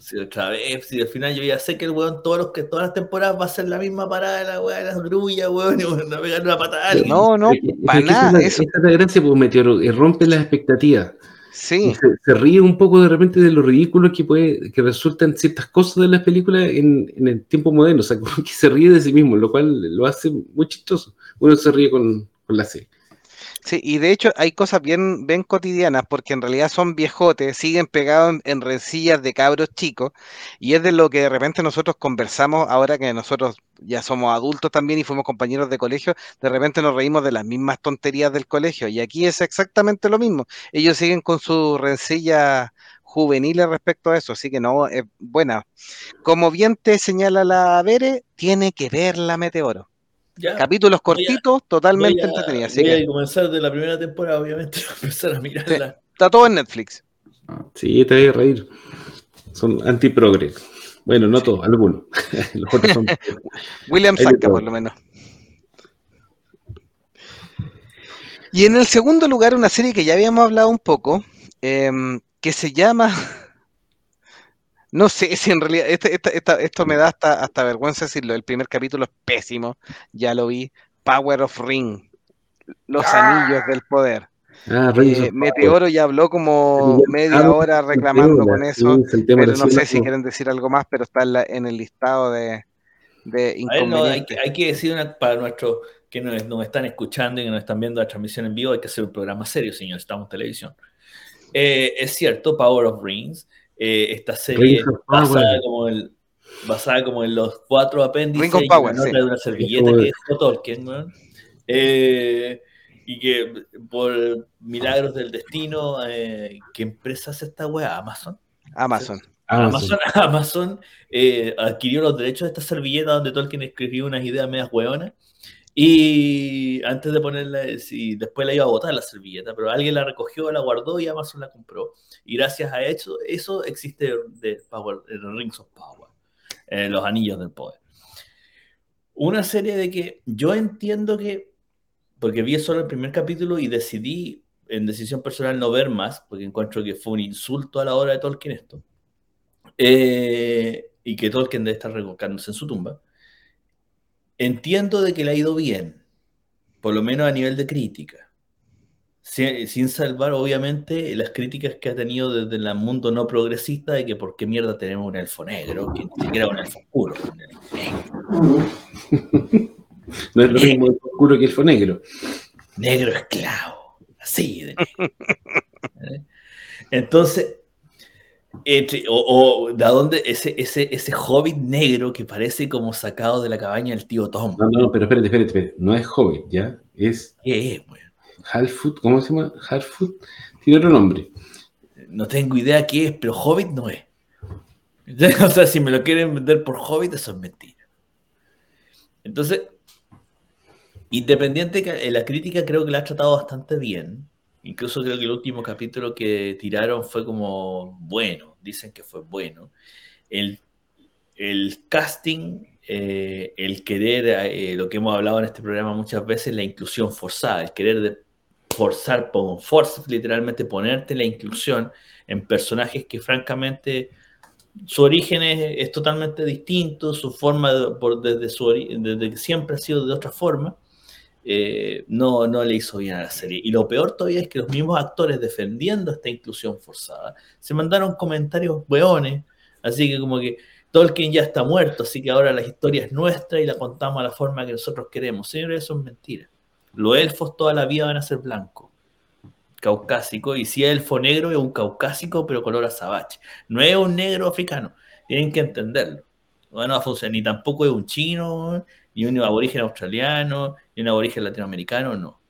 Si otra vez, si al final yo ya sé que el weón, todos los que todas las temporadas va a ser la misma parada de la weá de las grullas, weón, y van a pegar una patada No, no, para nada. Esa es la gracia, pues, Meteoro, y rompe las expectativas. Sí. Se, ríe un poco de repente de lo ridículo que puede, que resultan ciertas cosas de las películas en, en, el tiempo moderno. O sea, como que se ríe de sí mismo, lo cual lo hace muy chistoso. Uno se ríe con, con la serie. Sí, y de hecho hay cosas bien, bien cotidianas, porque en realidad son viejotes, siguen pegados en, rencillas de cabros chicos, y es de lo que de repente nosotros conversamos ahora que nosotros ya somos adultos también y fuimos compañeros de colegio, de repente nos reímos de las mismas tonterías del colegio, y aquí es exactamente lo mismo. Ellos siguen con sus rencillas juveniles respecto a eso, así que no, es buena. Como bien te señala la Bere, tiene que ver la Meteoro. Capítulos cortitos, totalmente entretenidos. Voy a comenzar de la primera temporada, obviamente, a empezar a mirarla. está todo en Netflix. Sí, te voy a reír. Son anti-progress. Bueno, no todos, algunos. Los otros son... William Saca, por lo menos. Y en el segundo lugar, una serie que ya habíamos hablado un poco, em, que se llama no sé si en realidad, este, esto me da hasta, hasta vergüenza decirlo. El primer capítulo es pésimo, ya lo vi. Power of Ring, los ¡Ah! anillos del poder. Ah, eh, Meteoro ya habló como media hora reclamando con eso, pero no sé si quieren decir algo más, pero está en, el listado de, de inconvenientes. hay, que decir para nuestros que nos, están escuchando y que nos están viendo la transmisión en vivo, hay que hacer un programa serio, señor, estamos en televisión. Eh, es cierto, Power of Rings eh, esta serie basada como, el, basada como en los cuatro apéndices y Power, de una servilleta que es Tolkien, eh, y que por milagros del destino, eh, ¿qué empresa hace esta wea? Amazon. Amazon. Amazon, Amazon, adquirió los derechos de esta servilleta donde Tolkien escribió unas ideas medias hueonas y antes de ponerla, sí, después la iba a botar la servilleta, pero alguien la recogió, la guardó y Amazon la compró. Y gracias a eso, eso existe de Power, el Rings of Power, los anillos del poder. Una serie de que yo entiendo que, porque vi solo el primer capítulo y decidí en decisión personal no ver más, porque encuentro que fue un insulto a la hora de Tolkien esto, eh, y que Tolkien debe estar revolcándose en su tumba entiendo de que le ha ido bien, por lo menos a nivel de crítica. Sin, salvar, obviamente, las críticas que ha tenido desde el mundo no progresista de que por qué mierda tenemos un elfo negro, que ni siquiera un elfo oscuro. no es lo mismo elfo oscuro que elfo negro. Negro esclavo, así. De... ¿Eh? Entonces, o, de dónde ese, ese, ese hobbit negro que parece como sacado de la cabaña del tío Tom. No, no, pero espérate, espérate, espérate. No es hobbit, ¿ya? Es. ¿Qué es, Halfoot, ¿cómo se llama? Halfoot. Tiene otro nombre. No tengo idea qué es, pero hobbit no es. O sea, si me lo quieren vender por hobbit, eso es mentira. Entonces, independiente que la crítica creo que la ha tratado bastante bien. Incluso creo que el último capítulo que tiraron fue como bueno, dicen que fue bueno. El, casting, eh, el querer, eh, lo que hemos hablado en este programa muchas veces, la inclusión forzada, el querer de forzar, literalmente ponerte la inclusión en personajes que francamente su origen es, totalmente distinto, su forma por, desde, desde que siempre ha sido de otra forma. Eh, no, no le hizo bien a la serie. Y lo peor todavía es que los mismos actores defendiendo esta inclusión forzada se mandaron comentarios weones, así que como que Tolkien ya está muerto, así que ahora la historia es nuestra y la contamos a la forma que nosotros queremos. Señores, eso es mentira. Los elfos toda la vida van a ser blancos, caucásicos, y si es elfo negro es un caucásico pero color azabache. No es un negro africano, tienen que entenderlo. No va a funcionar, ni tampoco es un chino, ni un aborigen australiano, ni un aborigen latinoamericano, no.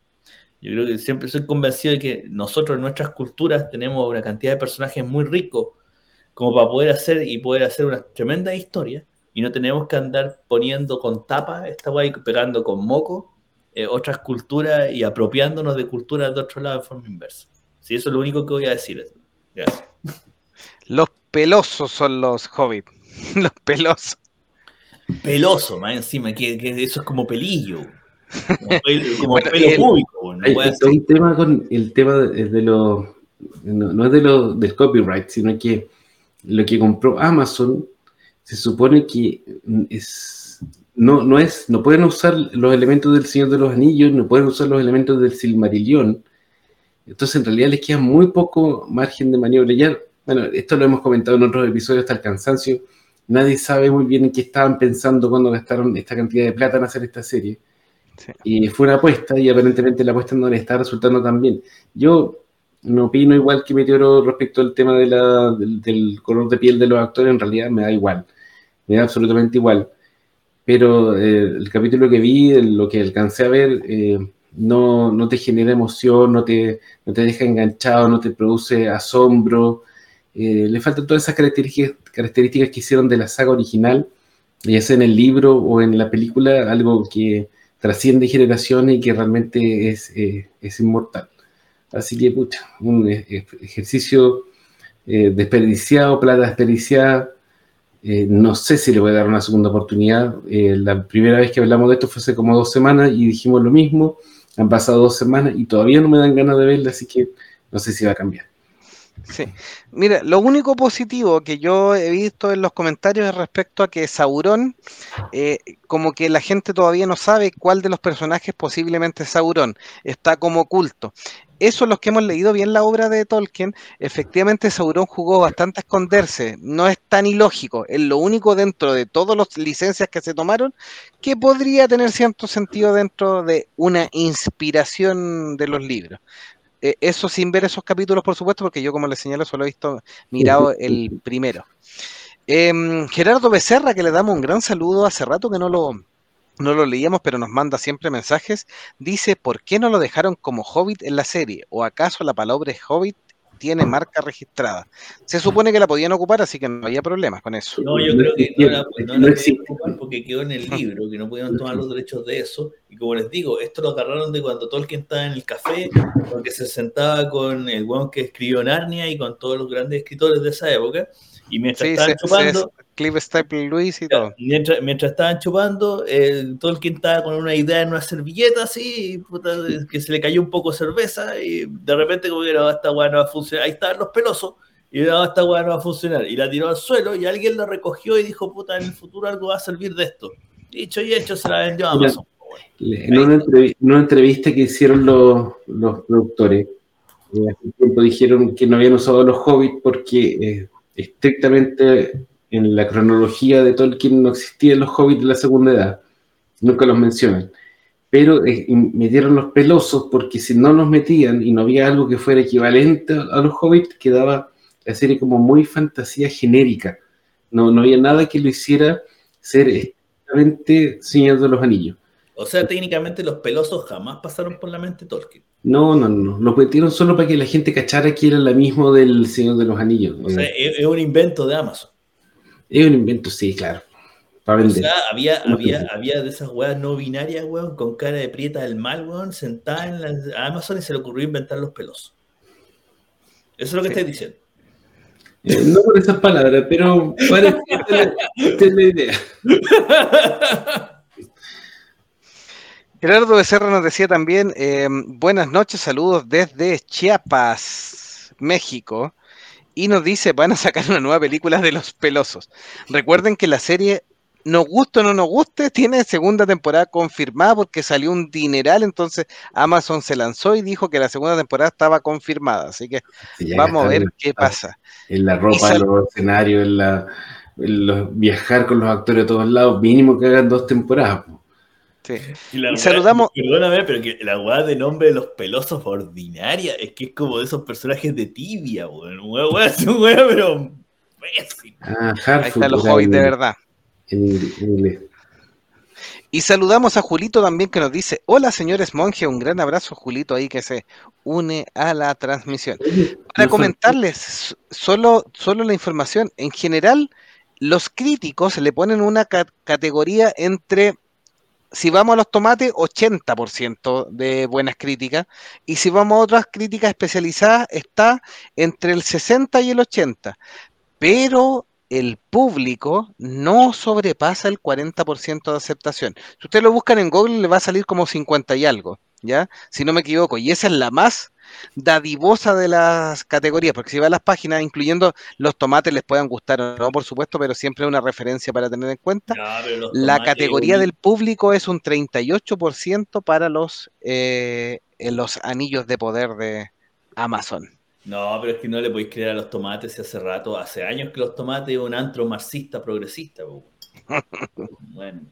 Yo creo que siempre soy convencido de que nosotros en nuestras culturas tenemos una cantidad de personajes muy ricos como para poder hacer y poder hacer una tremenda historia y no tenemos que andar poniendo con tapa esta guay, pegando con moco eh, otras culturas y apropiándonos de culturas de otro lado de forma inversa. Sí, eso es lo único que voy a decir. Gracias. Los pelosos son los hobbits. los pelosos. Peloso, más encima, que, eso es como pelillo. Como, pelo público. hay, un tema con el tema de, los. No, es de lo, del copyright, sino que lo que compró Amazon se supone que es. No, no es, no pueden usar los elementos del Señor de los Anillos, no pueden usar los elementos del Silmarillion. Entonces, en realidad les queda muy poco margen de maniobra. Ya, bueno, esto lo hemos comentado en otros episodios hasta el cansancio nadie sabe muy bien en qué estaban pensando cuando gastaron esta cantidad de plata en hacer esta serie. Y fue una apuesta y aparentemente la apuesta no le está resultando tan bien. Yo no opino igual que Meteoro respecto al tema de la, del, color de piel de los actores, en realidad me da igual, me da absolutamente igual. Pero eh, el capítulo que vi, lo que alcancé a ver, eh, no, no, te genera emoción, no te, no te deja enganchado, no te produce asombro, eh, le faltan todas esas características, características que hicieron de la saga original, ya sea en el libro o en la película, algo que trasciende generaciones y que realmente es, eh, es inmortal. Así que, pucha, un eh, ejercicio desperdiciado, plata desperdiciada. no sé si le voy a dar una segunda oportunidad. la primera vez que hablamos de esto fue hace como dos semanas y dijimos lo mismo. Han pasado dos semanas y todavía no me dan ganas de verla, así que no sé si va a cambiar. Sí. Mira, lo único positivo que yo he visto en los comentarios es respecto a que Sauron, eh, como que la gente todavía no sabe cuál de los personajes posiblemente es Sauron, está como oculto. Eso, los que hemos leído bien la obra de Tolkien, efectivamente Sauron jugó bastante a esconderse, no es tan ilógico, es lo único dentro de todas las licencias que se tomaron que podría tener cierto sentido dentro de una inspiración de los libros. Eh, eso sin ver esos capítulos, por supuesto, porque yo, como les señalo, solo he visto, mirado el primero. Em, Gerardo Becerra, que le damos un gran saludo, hace rato que no lo, no lo leíamos, pero nos manda siempre mensajes, dice, ¿por qué no lo dejaron como Hobbit en la serie? ¿O acaso la palabra es Hobbit tiene marca registrada. Se supone que la podían ocupar, así que no había problemas con eso. No, yo creo que no la, no ocupar porque quedó en el libro, que no pudieron tomar los derechos de eso. Y como les digo, esto lo agarraron de cuando Tolkien estaba en el café, porque se sentaba con el weón que escribió Narnia y con todos los grandes escritores de esa época. Y mientras estaban chupando. Cliff Staple Luis y todo. Mientras, mientras estaban chupando, el Tolkien estaba con una idea en una servilleta así, que se le cayó un poco de cerveza y de repente como que era, esta weá no va a funcionar. Ahí estaban los pelosos y era, esta weá no va a funcionar. Y la tiró al suelo y alguien la recogió y dijo, puta, en el futuro algo va a servir de esto. Dicho y hecho, se la vendió a Amazon. En una, entrevista, que hicieron los, los productores, eh, hace tiempo dijeron que no habían usado los hobbits porque eh, estrictamente en la cronología de Tolkien no existían los hobbits de la segunda edad, nunca los mencionan, pero eh, metieron los pelosos porque si no los metían y no había algo que fuera equivalente a los hobbits, quedaba la serie como muy fantasía genérica. No, no había nada que lo hiciera ser estrictamente Señor de los Anillos. O sea, técnicamente los pelosos jamás pasaron por la mente Tolkien. No, no, no. Lo metieron solo para que la gente cachara que era la misma del Señor de los Anillos. O sea, es, un invento de Amazon. Es un invento, sí, claro. Para vender. O sea, había, había, había de esas weas no binarias, weón, con cara de prieta del mal, weón, sentada en la Amazon y se le ocurrió inventar los pelosos. Eso es lo que estoy diciendo. Eh, no por esas palabras, pero parece que es la idea. Gerardo Becerra nos decía también, eh, buenas noches, saludos desde Chiapas, México, y nos dice, van a sacar una nueva película de Los Pelosos. Recuerden que la serie, nos guste o no nos guste, tiene segunda temporada confirmada porque salió un dineral, entonces Amazon se lanzó y dijo que la segunda temporada estaba confirmada, así que vamos a ver qué pasa. En la ropa, en los escenarios, en, la, viajar con los actores a todos lados, mínimo que hagan dos temporadas. Y, saludamos. Perdóname, pero que la weá de nombre de los pelosos ordinaria es que es como de esos personajes de tibia, weón. Weá, es un weá, pero. Ah, Ahí están los hobbits de verdad. Y saludamos a Julito también que nos dice, hola señores monje, un gran abrazo Julito ahí que se une a la transmisión. Para comentarles solo, solo la información, en general los críticos le ponen una categoría entre si vamos a los tomates, 80% de buenas críticas. Y si vamos a otras críticas especializadas, está entre el 60 y el 80. Pero el público no sobrepasa el 40% de aceptación. Si ustedes lo buscan en Google, le va a salir como 50 y algo, ¿ya? Si no me equivoco. Y esa es la más dadivosa de las categorías, porque si va a las páginas, incluyendo los tomates, les puedan gustar o no, por supuesto, pero siempre una referencia para tener en cuenta. la categoría del público es un 38% para los, eh, los anillos de poder de Amazon. No, pero es que no le podéis creer a los tomates hace rato, hace años que los tomates es un antro marxista progresista. bueno.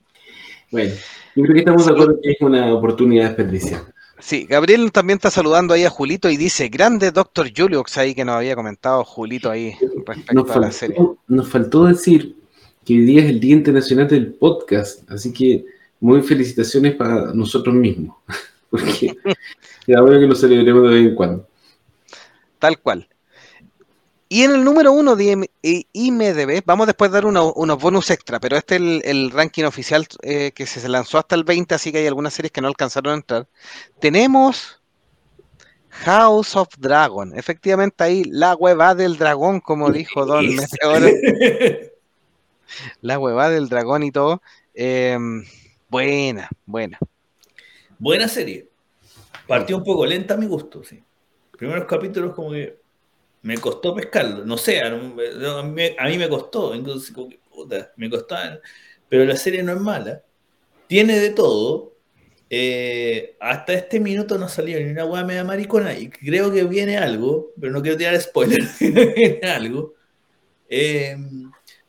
Bueno, yo creo que estamos de acuerdo que es una oportunidad desperdiciada. Sí, Gabriel también está saludando ahí a Julito y dice, grande Doctor Juliox ahí que nos había comentado Julito ahí respecto a la serie. Nos faltó decir que hoy día es el Día Internacional del Podcast, así que muy felicitaciones para nosotros mismos, porque ya bueno que lo celebremos de vez en cuando. Tal cual. Y en el número uno de IMDB, vamos después a dar unos bonus extra, pero este es el, ranking oficial eh, que se lanzó hasta el 20, así que hay algunas series que no alcanzaron a entrar. Tenemos House of Dragon, efectivamente ahí la hueva del dragón, como dijo Don la hueva del dragón y todo. Em, buena, buena. Buena serie. Partió un poco lenta a mi gusto, sí. Primeros capítulos como que me costó pescarlo, no sé, a mí, me costó, entonces, puta, me costó, pero la serie no es mala, tiene de todo, eh, hasta este minuto no salió ni una hueá media maricona, y creo que viene algo, pero no quiero tirar spoiler, viene algo, eh,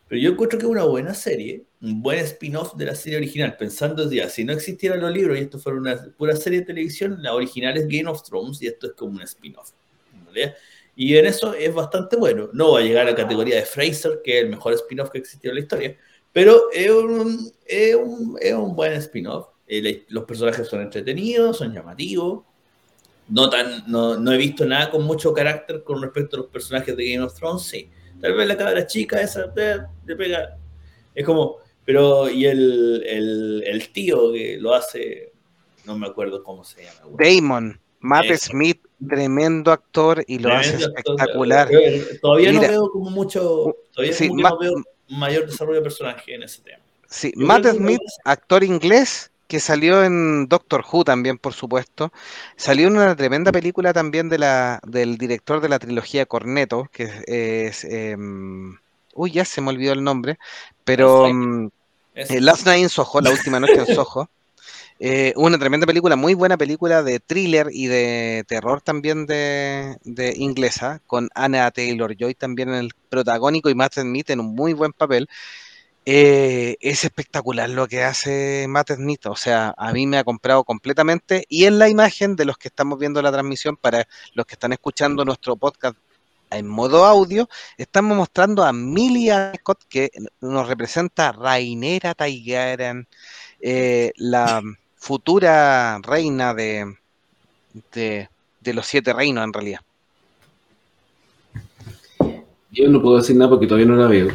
pero yo encuentro que es una buena serie, un buen spin-off de la serie original, pensando ya, si no existieran los libros y esto fuera una pura serie de televisión, la original es Game of Thrones y esto es como un spin-off. Y en eso es bastante bueno. No va a llegar a la categoría de Fraser, que es el mejor spin-off que existió en la historia, pero es un, es un, es un buen spin-off. Eh, los personajes son entretenidos, son llamativos. No, tan, no, no, he visto nada con mucho carácter con respecto a los personajes de Game of Thrones, sí. Tal vez la cabra chica esa le pega. Es como, pero y el, el, el, tío que lo hace, no me acuerdo cómo se llama. Damon, Matt Smith tremendo actor y lo hace espectacular. Todavía no veo como mucho, todavía no veo mayor desarrollo de personaje en ese tema. Sí, Matt Smith, actor inglés que salió en Doctor Who también, por supuesto. Salió en una tremenda película también de la, del director de la trilogía Corneto, que es... Em, uy, ya se me olvidó el nombre, pero... Last Night en Soho, la última noche en Soho. Eh, una tremenda película, muy buena película de thriller y de terror también de, inglesa, con Anna Taylor Joy también en el protagónico y Matt Smith en un muy buen papel. Eh, es espectacular lo que hace Matt Smith, o sea, a mí me ha comprado completamente y en la imagen de los que estamos viendo la transmisión, para los que están escuchando nuestro podcast en modo audio, estamos mostrando a Milia Scott, que nos representa Rainera Taigaran, eh, la futura reina de, de, los siete reinos, en realidad. Yo no puedo decir nada porque todavía no la veo.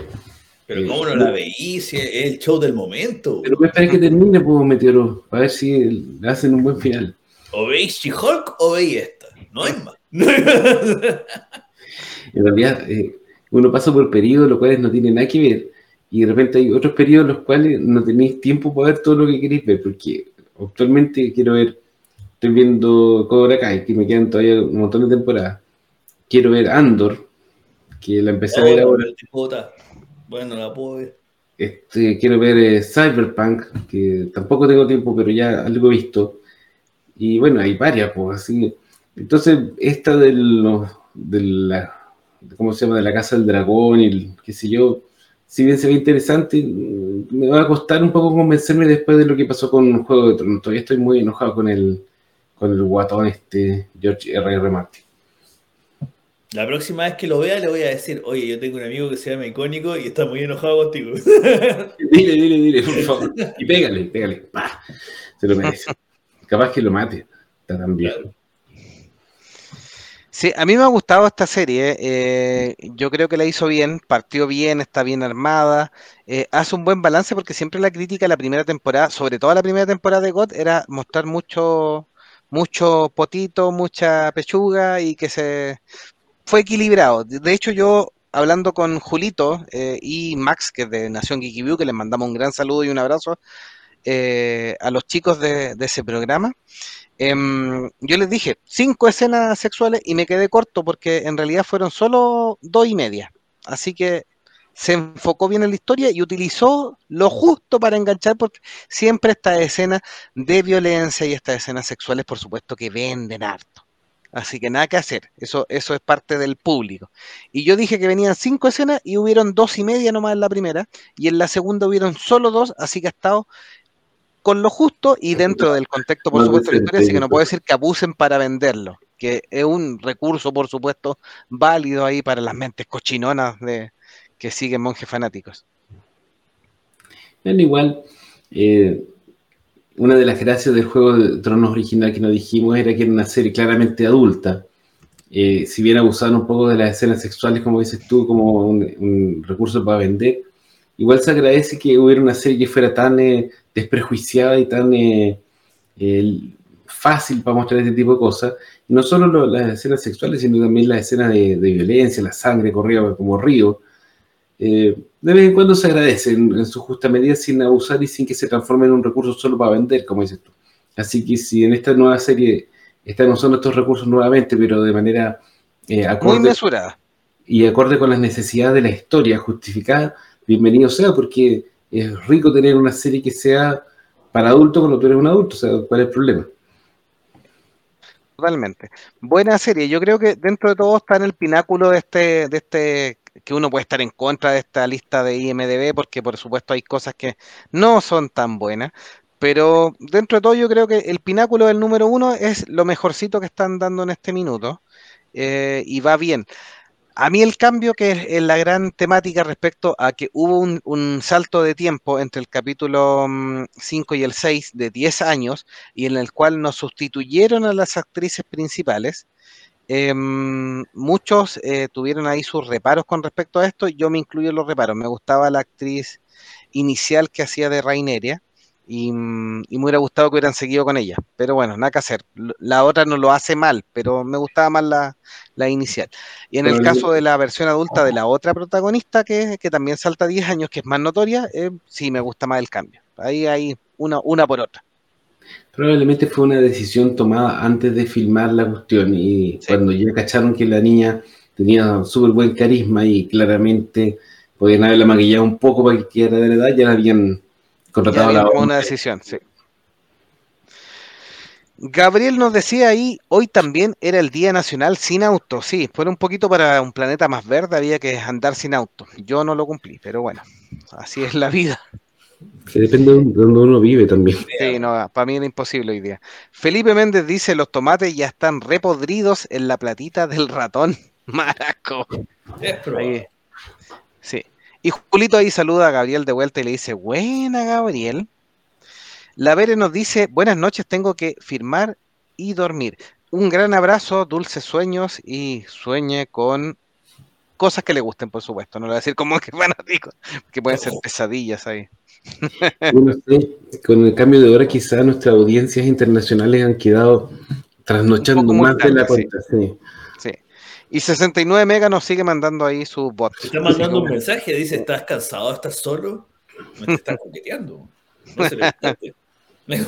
Pero ¿cómo no la veí? Si es el show del momento. Pero a esperar que termine, puedo meterlo, a ver si le hacen un buen final. O veis She-Hulk o veis esta. No es más. en realidad, eh, uno pasa por periodos los cuales no tienen nada que ver. Y de repente hay otros periodos en los cuales no tenéis tiempo para ver todo lo que queréis ver. Porque actualmente quiero ver, estoy viendo Cobra Kai, que me quedan todavía un montón de temporadas. Quiero ver Andor, que la empecé a ver ahora. Bueno, la puedo ver. Este, quiero ver eh, Cyberpunk, que tampoco tengo tiempo, pero ya algo he visto. Y bueno, hay varias, pues así. Entonces, esta de, de la, ¿cómo se llama? De la Casa del Dragón y qué sé yo, si bien se ve interesante, me va a costar un poco convencerme después de lo que pasó con un Juego de Tronos. Todavía estoy muy enojado con el, con el guatón este George R. R. Martin. La próxima vez que lo vea le voy a decir, oye, yo tengo un amigo que se llama Icónico y está muy enojado contigo. dile, dile, dile, por favor. Y pégale, pégale. Se lo merece. Capaz que lo mate. Está tan bien. Sí, a mí me ha gustado esta serie. Eh, yo creo que la hizo bien, partió bien, está bien armada, eh, hace un buen balance porque siempre la crítica de la primera temporada, sobre todo la primera temporada de God, era mostrar mucho, mucho potito, mucha pechuga y que se fue equilibrado. De hecho, yo hablando con Julito eh, y Max, que es de Nación Geeky que les mandamos un gran saludo y un abrazo a los chicos de ese programa. Em, yo les dije cinco escenas sexuales y me quedé corto porque en realidad fueron solo dos y media. Así que se enfocó bien en la historia y utilizó lo justo para enganchar porque siempre estas escenas de violencia y estas escenas sexuales, por supuesto, que venden harto. Así que nada que hacer, eso, eso es parte del público. Y yo dije que venían cinco escenas y hubieron dos y media nomás en la primera, y en la segunda hubieron solo dos, así que ha estado con lo justo y dentro del contexto, por supuesto, de la historia, así que no puedo decir que abusen para venderlo, que es un recurso, por supuesto, válido ahí para las mentes cochinonas de que siguen monjes fanáticos. Bueno, igual, eh, una de las gracias del juego de Tronos original que nos dijimos era que era una serie claramente adulta. Eh, si bien abusaban un poco de las escenas sexuales, como dices tú, como un recurso para vender, igual se agradece que hubiera una serie que fuera tan eh, desprejuiciada y tan eh, fácil para mostrar este tipo de cosas. no solo las escenas sexuales, sino también las escenas de, violencia, la sangre corría como río. Eh, de vez en cuando se agradece en, su justa medida sin abusar y sin que se transforme en un recurso solo para vender, como dices tú. Así que si en esta nueva serie están usando estos recursos nuevamente, pero de manera acorde, muy mesurada y acorde con las necesidades de la historia justificada, bienvenido sea, porque es rico tener una serie que sea para adultos cuando tú eres un adulto, o sea, ¿cuál es el problema? Totalmente. Buena serie. Yo creo que dentro de todo está en el pináculo de este, de este, que uno puede estar en contra de esta lista de IMDB, porque por supuesto hay cosas que no son tan buenas. Pero dentro de todo yo creo que el pináculo del número uno es lo mejorcito que están dando en este minuto. Eh, y va bien. A mí el cambio que es, la gran temática respecto a que hubo un, salto de tiempo entre el capítulo 5 mm, y el 6 de 10 años y en el cual nos sustituyeron a las actrices principales, em, muchos eh, tuvieron ahí sus reparos con respecto a esto, yo me incluyo en los reparos, me gustaba la actriz inicial que hacía de Raineria, y, me hubiera gustado que hubieran seguido con ella. Pero bueno, nada que hacer. La otra no lo hace mal, pero me gustaba más la, inicial. Y en el caso de la versión adulta de la otra protagonista, que, que también salta 10 años, que es más notoria, eh, sí me gusta más el cambio. Ahí hay una, una por otra. Probablemente fue una decisión tomada antes de filmar la cuestión y cuando ya cacharon que la niña tenía súper buen carisma y claramente podían haberla maquillado un poco para que quedara de la edad, ya la habían una decisión, sí. Gabriel nos decía ahí, hoy también era el Día Nacional sin auto. Sí, fue un poquito para un planeta más verde, había que andar sin auto. Yo no lo cumplí, pero bueno, así es la vida. Depende de donde uno vive también. Sí, no, para mí era imposible hoy día. Felipe Méndez dice, los tomates ya están repodridos en la platita del ratón. Maraco. Sí. Y Julito ahí saluda a Gabriel de vuelta y le dice, buena Gabriel. La Vere nos dice, buenas noches, tengo que firmar y dormir. Un gran abrazo, dulces sueños y sueñe con cosas que le gusten, por supuesto. No le voy a decir como que fanático, que pueden ser pesadillas ahí. con el cambio de hora quizás nuestras audiencias internacionales han quedado trasnochando más de la cuenta. Sí. sí. Y 69 Mega nos sigue mandando ahí su bot. Está mandando un mensaje, dice, ¿estás cansado? ¿Estás solo? Me estás coqueteando. No se le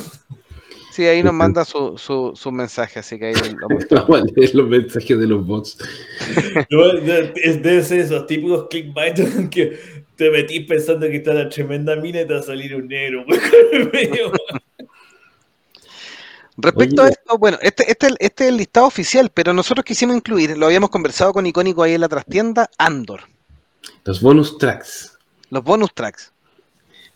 Sí, ahí nos manda su, su, su mensaje, así que ahí lo Vamos a leer los mensajes de los bots. es de esos típicos clickbait que te metís pensando que está la tremenda mina y te va a salir un negro. Respecto a esto, bueno, este, este, este, es el listado oficial, pero nosotros quisimos incluir, lo habíamos conversado con Icónico ahí en la trastienda, Andor. Los bonus tracks. Los bonus tracks.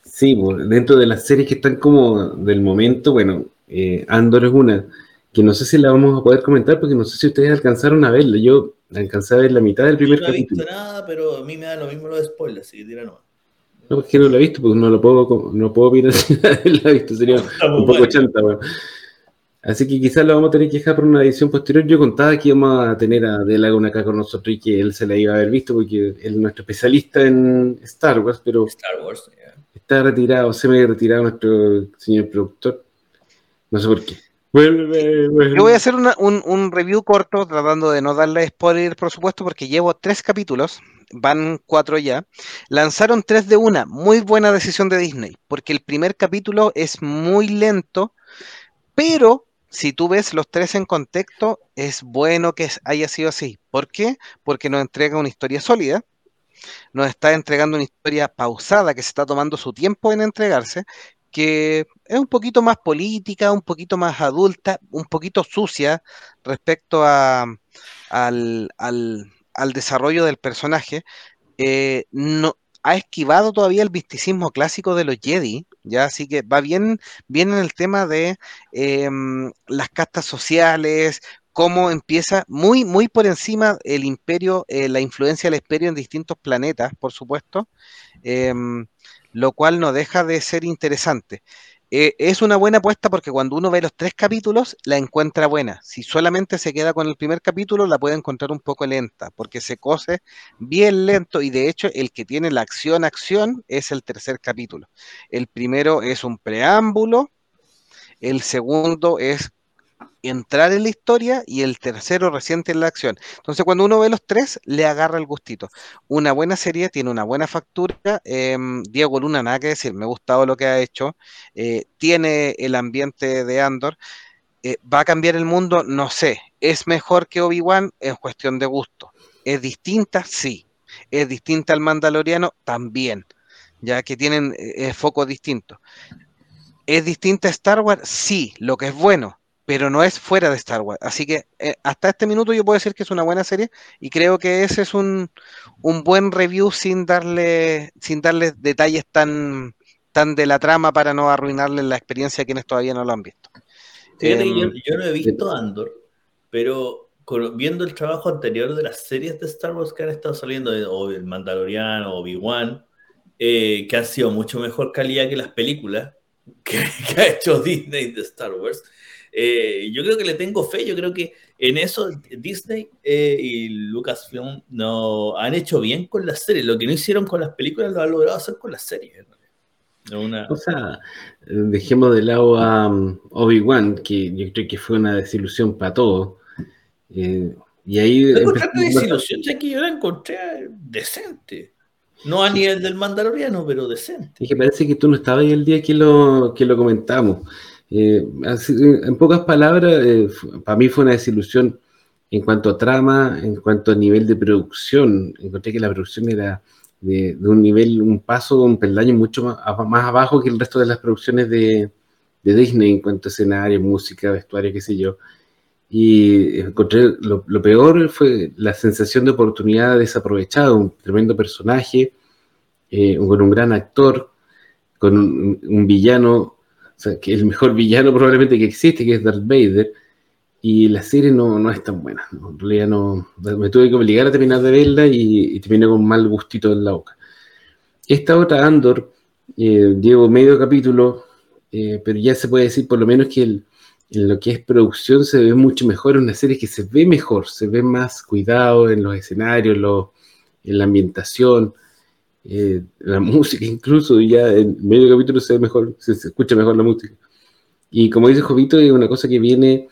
Sí, dentro de las series que están como del momento, bueno, eh, Andor es una que no sé si la vamos a poder comentar porque no sé si ustedes alcanzaron a verla. Yo alcancé a ver la mitad del primer capítulo. No he visto nada, pero a mí me da lo mismo los spoilers, así que tira no. No, porque no la he visto, porque no lo puedo, no puedo opinar si la he visto, sería un poco chanta, bueno. Así que quizás lo vamos a tener que dejar por una edición posterior. Yo contaba que íbamos a tener a Delaguna acá con nosotros y que él se la iba a haber visto porque él es nuestro especialista en Star Wars, pero Star Wars, está retirado, se me ha retirado nuestro señor productor. No sé por qué. Yo voy a hacer un, review corto tratando de no darle spoiler, por supuesto, porque llevo tres capítulos, van cuatro ya. Lanzaron tres de una, muy buena decisión de Disney, porque el primer capítulo es muy lento, pero si tú ves los tres en contexto, es bueno que haya sido así. ¿Por qué? Porque nos entrega una historia sólida, nos está entregando una historia pausada que se está tomando su tiempo en entregarse que es un poquito más política, un poquito más adulta, un poquito sucia respecto a, al, desarrollo del personaje. Eh, no, ha esquivado todavía el misticismo clásico de los Jedi, ya así que va bien, bien en el tema de em, las castas sociales, cómo empieza muy, muy por encima el imperio, eh, la influencia del imperio en distintos planetas, por supuesto. Em, lo cual no deja de ser interesante. Eh, es una buena apuesta porque cuando uno ve los tres capítulos, la encuentra buena. Si solamente se queda con el primer capítulo, la puede encontrar un poco lenta, porque se cose bien lento y de hecho el que tiene la acción-acción es el tercer capítulo. El primero es un preámbulo, el segundo es entrar en la historia y el tercero reciente en la acción. Entonces, cuando uno ve los tres, le agarra el gustito. Una buena serie, tiene una buena factura. Em, Diego Luna, nada que decir, me ha gustado lo que ha hecho. Eh, tiene el ambiente de Andor. Eh, ¿Va a cambiar el mundo? No sé. ¿Es mejor que Obi-Wan? Es cuestión de gusto. ¿Es distinta? Sí. ¿Es distinta al Mandaloriano? También. Ya que tienen eh, focos distintos. ¿Es distinta a Star Wars? Sí, lo que es bueno pero no es fuera de Star Wars. Así que eh, hasta este minuto yo puedo decir que es una buena serie y creo que ese es un, buen review sin darle, sin darle detalles tan, tan de la trama para no arruinarle la experiencia a quienes todavía no lo han visto. Em, yo, no he visto Andor, pero viendo el trabajo anterior de las series de Star Wars que han estado saliendo, o el Mandaloriano, o Obi-Wan, eh, que han sido mucho mejor calidad que las películas que, que ha hecho Disney de Star Wars. Eh, yo creo que le tengo fe, yo creo que en eso Disney eh, y Lucasfilm no, han hecho bien con las series. Lo que no hicieron con las películas lo han logrado hacer con las series. O sea, dejemos de lado a um, Obi-Wan, que yo creo que fue una desilusión para todos. Eh, y ahí. No desilusión, ya que yo la encontré decente. No a nivel del Mandaloriano, pero decente. Es que parece que tú no estabas ahí el día que lo, que lo comentamos. Eh, en pocas palabras, eh, para mí fue una desilusión en cuanto a trama, en cuanto a nivel de producción. Encontré que la producción era de, un nivel, un paso, un peldaño mucho más, abajo que el resto de las producciones de, Disney en cuanto a escenario, música, vestuario, qué sé yo. Y encontré lo, peor fue la sensación de oportunidad desaprovechada, un tremendo personaje, eh, con un gran actor, con un villano o sea, que el mejor villano probablemente que existe, que es Darth Vader, y la serie no, no es tan buena. En realidad no, me tuve que obligar a terminar de verla y, terminé con mal gustito en la boca. Esta otra, Andor, eh, llevo medio capítulo, eh, pero ya se puede decir por lo menos que en lo que es producción se ve mucho mejor, es una serie que se ve mejor, se ve más cuidado en los escenarios, en la ambientación, eh, la música incluso, ya en medio capítulo se mejor, se, se escucha mejor la música. Y como dice Jovito, es una cosa que viene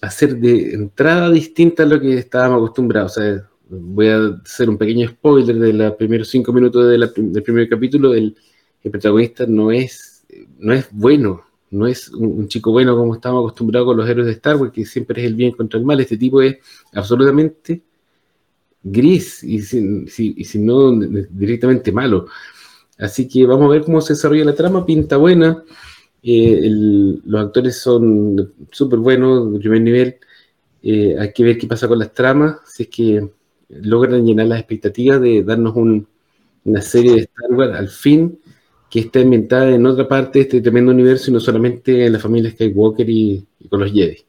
hacer de entrada distinta a lo que estábamos acostumbrados. O sea, voy a hacer un pequeño spoiler de los primeros cinco minutos del primer capítulo. El, el, protagonista no es, no es bueno, no es un, chico bueno como estábamos acostumbrados con los héroes de Star Wars, que siempre es el bien contra el mal. Este tipo es absolutamente gris y si, y si no directamente malo. Así que vamos a ver cómo se desarrolla la trama, pinta buena. Eh, los actores son súper buenos, de primer nivel. Eh, hay que ver qué pasa con las tramas, si es que logran llenar las expectativas de darnos una serie de Star Wars al fin que está ambientada en otra parte de este tremendo universo y no solamente en la familia Skywalker y con los Jedi.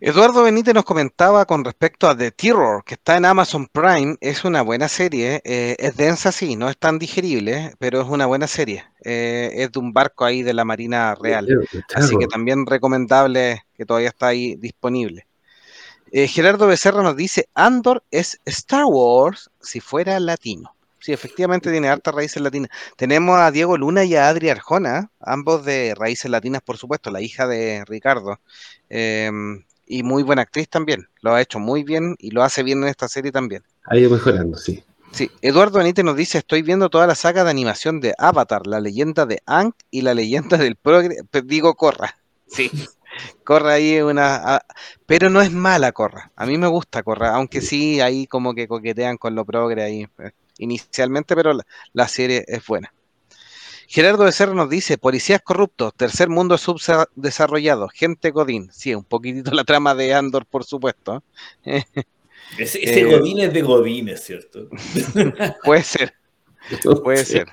Eduardo Benítez nos comentaba con respecto a The Terror, que está en Amazon Prime. Es una buena serie, eh, es densa, sí, no es tan digerible, pero es una buena serie. Eh, es de un barco ahí de la Marina Real. Así que también recomendable que todavía está ahí disponible. Eh, Gerardo Becerra nos dice, Andor es Star Wars si fuera latino. Sí, efectivamente tiene hartas raíces latinas. Tenemos a Diego Luna y a Adri Arjona, ambos de raíces latinas, por supuesto, la hija de Ricardo. Em, y muy buena actriz también. Lo ha hecho muy bien y lo hace bien en esta serie también. Ha ido mejorando, sí. Sí, Eduardo Benítez nos dice, estoy viendo toda la saga de animación de Avatar, la leyenda de Aang y la leyenda del progre... Digo, Corra. Sí, Corra ahí una... Pero no es mala Corra. A mí me gusta Corra, aunque sí, ahí como que coquetean con lo progre ahí eh, inicialmente, pero la serie es buena. Gerardo de Serra nos dice, policías corruptos, tercer mundo subdesarrollado, gente Godín. Sí, un poquitito la trama de Andor, por supuesto. Ese, ese eh, Godín es de Godín, es cierto. puede ser, puede ser.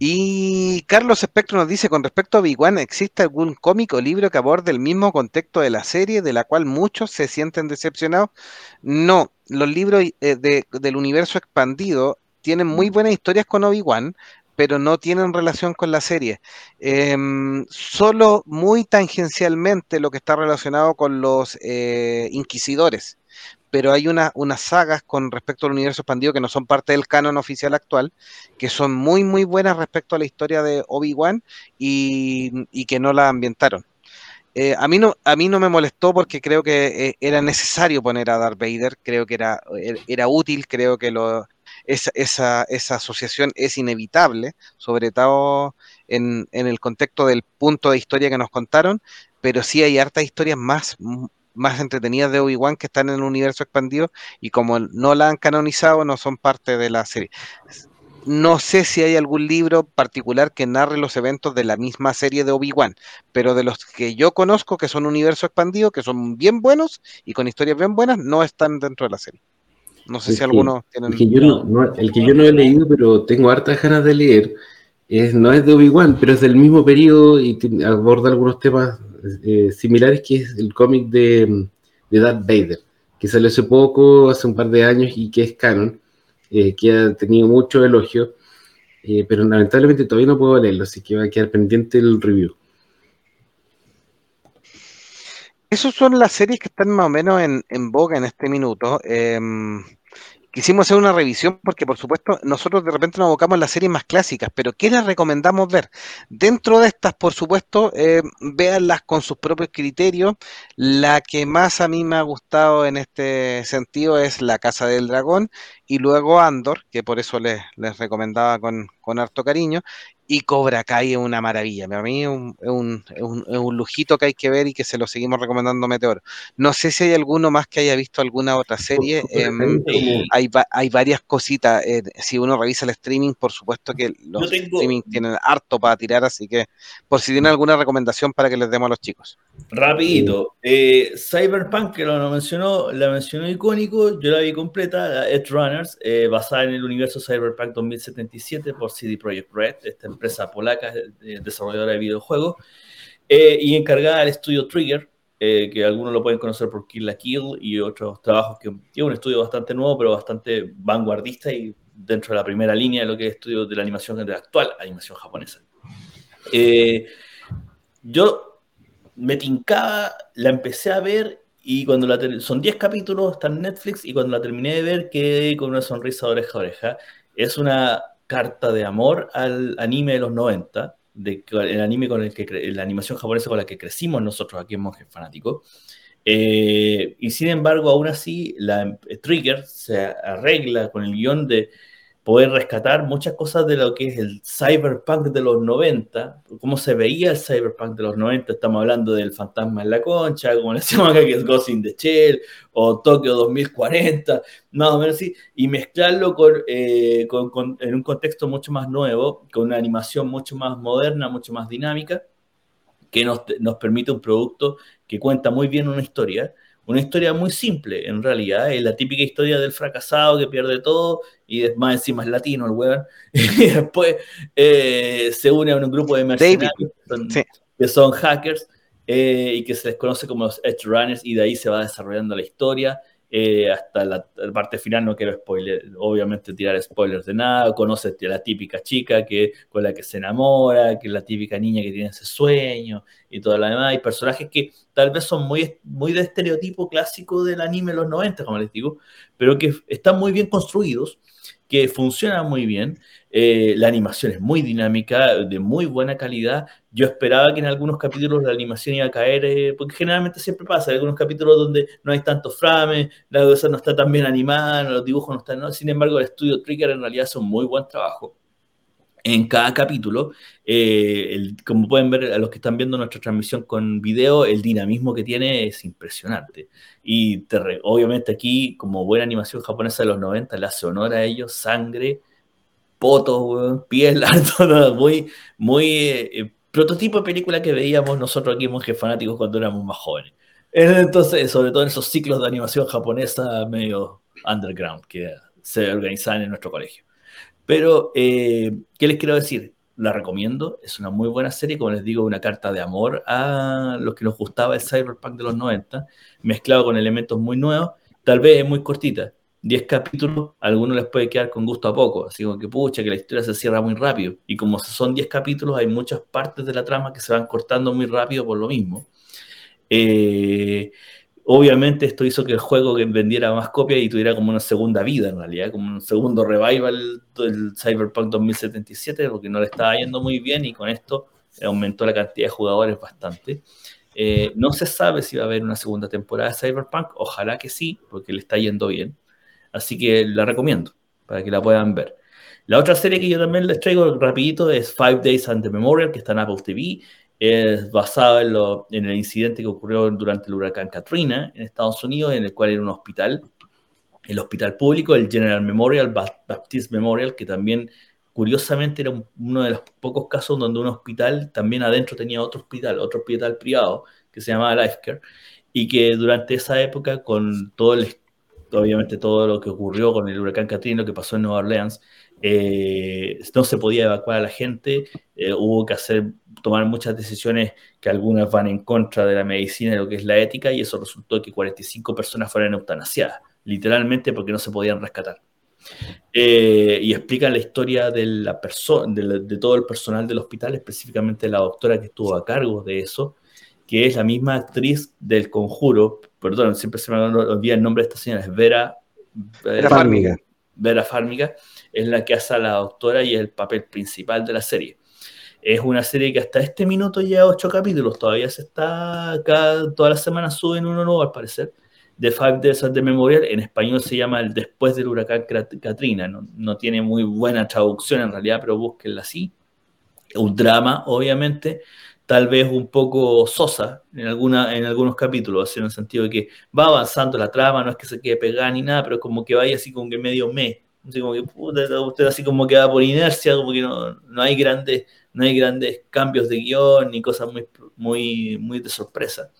Y Carlos Espectro nos dice, con respecto a Big One, ¿existe algún cómic o libro que aborde el mismo contexto de la serie, de la cual muchos se sienten decepcionados? No, los libros eh, del universo expandido tienen muy buenas historias con Obi-Wan, pero no tienen relación con la serie. Em, solo muy tangencialmente lo que está relacionado con los eh, inquisidores. Pero hay unas sagas con respecto al universo expandido que no son parte del canon oficial actual, que son muy, muy buenas respecto a la historia de Obi-Wan y, que no la ambientaron. Eh, a, mí no, a mí no me molestó porque creo que eh, era necesario poner a Darth Vader, creo que era, era útil, creo que lo, esa, esa, esa asociación es inevitable, sobre todo en, en, el contexto del punto de historia que nos contaron, pero sí hay hartas historias más, más entretenidas de Obi-Wan que están en el universo expandido y como no la han canonizado, no son parte de la serie. No sé si hay algún libro particular que narre los eventos de la misma serie de Obi-Wan, pero de los que yo conozco que son universo expandido, que son bien buenos y con historias bien buenas, no están dentro de la serie. No sé si alguno tiene El que, yo no, el que yo no he leído, pero tengo hartas ganas de leer, es, no es de Obi-Wan, pero es del mismo periodo y aborda algunos temas eh, similares, que es el cómic de, de Darth Vader, que salió hace poco, hace un par de años y que es canon, eh, que ha tenido mucho elogio, eh, pero lamentablemente todavía no puedo leerlo, así que va a quedar pendiente el review. Esas son las series que están más o menos en, en en este minuto. Em, quisimos hacer una revisión porque, por supuesto, nosotros de repente nos abocamos a las series más clásicas, pero ¿qué les recomendamos ver? Dentro de estas, por supuesto, eh, véanlas con sus propios criterios. La que más a mí me ha gustado en este sentido es La Casa del Dragón y luego Andor, que por eso les, les recomendaba con, con harto cariño, y Cobra Kai es una maravilla. Para mí es un, un, un, lujito que hay que ver y que se lo seguimos recomendando Meteor. No sé si hay alguno más que haya visto alguna otra serie. Em, hay, hay varias cositas. Eh, si uno revisa el streaming, por supuesto que los streaming tienen harto para tirar, así que por si tienen alguna recomendación para que les demos a los chicos. Rapidito. Eh, Cyberpunk, que lo mencionó, la mencionó icónico, yo la vi completa, Edge Runners, eh, basada en el universo Cyberpunk 2077 por CD Projekt Red, esta empresa polaca desarrolladora de videojuegos. y encargada del estudio Trigger, que algunos lo pueden conocer por Kill la Kill y otros trabajos que tiene un estudio bastante nuevo, pero bastante vanguardista y dentro de la primera línea de lo que es estudio de la animación, de la actual animación japonesa. yo me tincaba, la empecé a ver y cuando la son 10 capítulos, está en Netflix, y cuando la terminé de ver quedé con una sonrisa de oreja a oreja. Es una carta de amor al anime de los 90, de, el anime con el que la animación japonesa con la que crecimos nosotros aquí en Monjes Fanáticos. Eh, y sin embargo, aún así, la Trigger se arregla con el guion de poder rescatar muchas cosas de lo que es el cyberpunk de los 90, cómo se veía el cyberpunk de los 90, estamos hablando del fantasma en la concha, como le decimos acá que es Ghost in the Shell, o Tokio 2040, más o menos así, y mezclarlo eh, con, en un contexto mucho más nuevo, con una animación mucho más moderna, mucho más dinámica, que nos, nos permite un producto que cuenta muy bien una historia, una historia muy simple, en realidad. Es la típica historia del fracasado que pierde todo y más encima es latino el weón. y después eh, se une a un grupo de mercenarios que son, hackers eh, y que se les conoce como los Edge Runners y de ahí se va desarrollando la historia. Eh, hasta la, parte final no quiero spoiler, obviamente tirar spoilers de nada, conoce a la típica chica que, con la que se enamora, que es la típica niña que tiene ese sueño y todo lo demás, y personajes que tal vez son muy, muy de estereotipo clásico del anime de los 90, como les digo, pero que están muy bien construidos, que funcionan muy bien, eh, la animación es muy dinámica, de muy buena calidad. Yo esperaba que en algunos capítulos la animación iba a caer, eh, porque generalmente siempre pasa, hay algunos capítulos donde no hay tantos frames, la cosa no está tan bien animada, los dibujos no están, sin embargo el estudio Trigger en realidad hace un muy buen trabajo. En cada capítulo, eh, como pueden ver a los que están viendo nuestra transmisión con video, el dinamismo que tiene es impresionante. Y obviamente aquí, como buena animación japonesa de los 90, le hace honor a ellos, sangre, fotos, piel, todo, muy, muy eh, prototipo de película que veíamos nosotros aquí monjes fanáticos cuando éramos más jóvenes. Entonces, sobre todo en esos ciclos de animación japonesa medio underground que se organizaban en nuestro colegio. Pero, eh, ¿qué les quiero decir? La recomiendo, es una muy buena serie, como les digo, una carta de amor a los que nos gustaba el cyberpunk de los 90, mezclado con elementos muy nuevos, tal vez es muy cortita, 10 capítulos, a algunos les puede quedar con gusto a poco, así como que pucha, que la historia se cierra muy rápido. Y como son 10 capítulos, hay muchas partes de la trama que se van cortando muy rápido por lo mismo. Eh, obviamente esto hizo que el juego vendiera más copias y tuviera como una segunda vida en realidad, como un segundo revival del Cyberpunk 2077, porque no le estaba yendo muy bien y con esto aumentó la cantidad de jugadores bastante. Eh, no se sabe si va a haber una segunda temporada de Cyberpunk, ojalá que sí, porque le está yendo bien. Así que la recomiendo para que la puedan ver. La otra serie que yo también les traigo rapidito es Five Days and the Memorial, que está en Apple TV. Es basada en, el incidente que ocurrió durante el huracán Katrina en Estados Unidos, en el cual era un hospital, el hospital público, el General Memorial, Baptist Memorial, que también curiosamente era uno de los pocos casos donde un hospital también adentro tenía otro hospital, otro hospital privado que se llamaba Lifecare, y que durante esa época, con todo obviamente todo lo que ocurrió con el huracán Katrina, lo que pasó en Nueva Orleans, eh, no se podía evacuar a la gente, eh, hubo que hacer, tomar muchas decisiones que algunas van en contra de la medicina y lo que es la ética, y eso resultó que 45 personas fueran eutanasiadas, literalmente porque no se podían rescatar. Eh, y explican la historia de, la de, de todo el personal del hospital, específicamente la doctora que estuvo a cargo de eso, que es la misma actriz del conjuro, perdón, siempre se me olvida el nombre de esta señora, es Vera, Vera Fármiga. Vera Fármiga es la que hace a la doctora y es el papel principal de la serie. Es una serie que hasta este minuto lleva ocho capítulos, todavía se está acá, todas las semanas suben uno nuevo al parecer. The Five Days of the Memorial, en español se llama El Después del Huracán Katrina, no, no tiene muy buena traducción en realidad, pero búsquenla así. Un drama, obviamente, tal vez un poco sosa en, alguna, en algunos capítulos, en el sentido de que va avanzando la trama, no es que se quede pegada ni nada, pero como que vaya así como que medio me, así como que usted así como que va por inercia, como que no, no, hay grandes, no hay grandes cambios de guion ni cosas muy, muy, muy de sorpresa.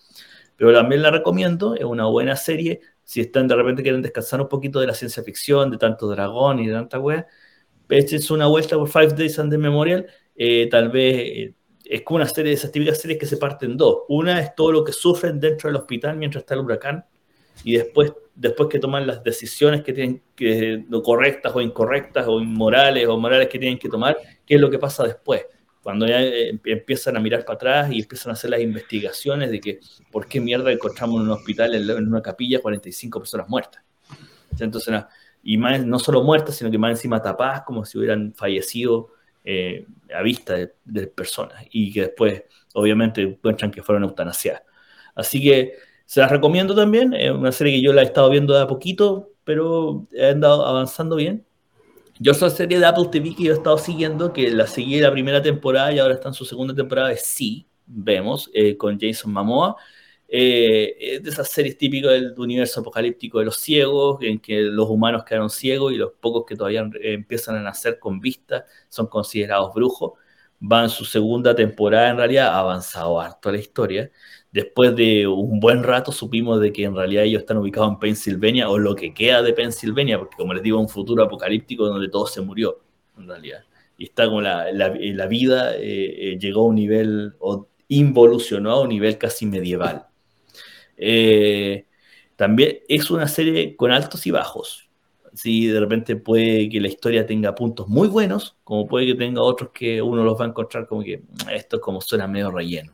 Pero también la recomiendo, es una buena serie, si están de repente quieren descansar un poquito de la ciencia ficción, de tanto dragón y de tanta wea, es una vuelta por Five Days and the Memorial, eh, tal vez... Eh, es como una serie de esas típicas series que se parten en dos. Una es todo lo que sufren dentro del hospital mientras está el huracán y después, después que toman las decisiones que tienen que, correctas o incorrectas o inmorales o morales que tienen que tomar, qué es lo que pasa después. Cuando ya eh, empiezan a mirar para atrás y empiezan a hacer las investigaciones de que por qué mierda encontramos en un hospital, en una capilla, 45 personas muertas. Entonces, y más, no solo muertas, sino que más encima tapadas como si hubieran fallecido eh, a vista de, personas y que después, obviamente, encuentran que fueron eutanasiadas. Así que se las recomiendo también, es una serie que yo la he estado viendo de a poquito, pero he andado avanzando bien. Yo soy serie de Apple TV que yo he estado siguiendo, que la seguí la primera temporada y ahora está en su segunda temporada, es Sí, vemos, eh, con Jason Momoa. Eh, de esas series típicas del universo apocalíptico de los ciegos, en que los humanos quedaron ciegos y los pocos que todavía empiezan a nacer con vista son considerados brujos. Va en su segunda temporada, en realidad ha avanzado harto la historia. Después de un buen rato supimos de que en realidad ellos están ubicados en Pensilvania o lo que queda de Pensilvania, porque como les digo, un futuro apocalíptico donde todo se murió, en realidad. Y está como la, la, vida eh, eh, llegó a un nivel, o involucionó a un nivel casi medieval. Eh, también es una serie con altos y bajos. Sí, de repente puede que la historia tenga puntos muy buenos, como puede que tenga otros que uno los va a encontrar como que mm, esto es como suena medio relleno.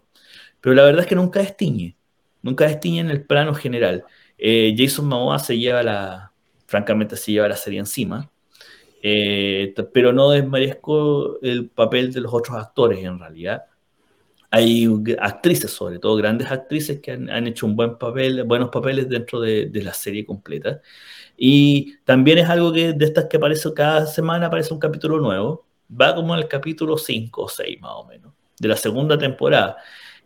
Pero la verdad es que nunca destiñe, nunca destiñe en el plano general. Eh, Jason Momoa se lleva la, francamente se lleva la serie encima, eh, pero no desmerezco el papel de los otros actores en realidad hay actrices, sobre todo grandes actrices, que han, hecho un buen papel, buenos papeles dentro de, la serie completa. Y también es algo que de estas que aparece cada semana, aparece un capítulo nuevo. Va como al capítulo 5 o 6 más o menos, de la segunda temporada.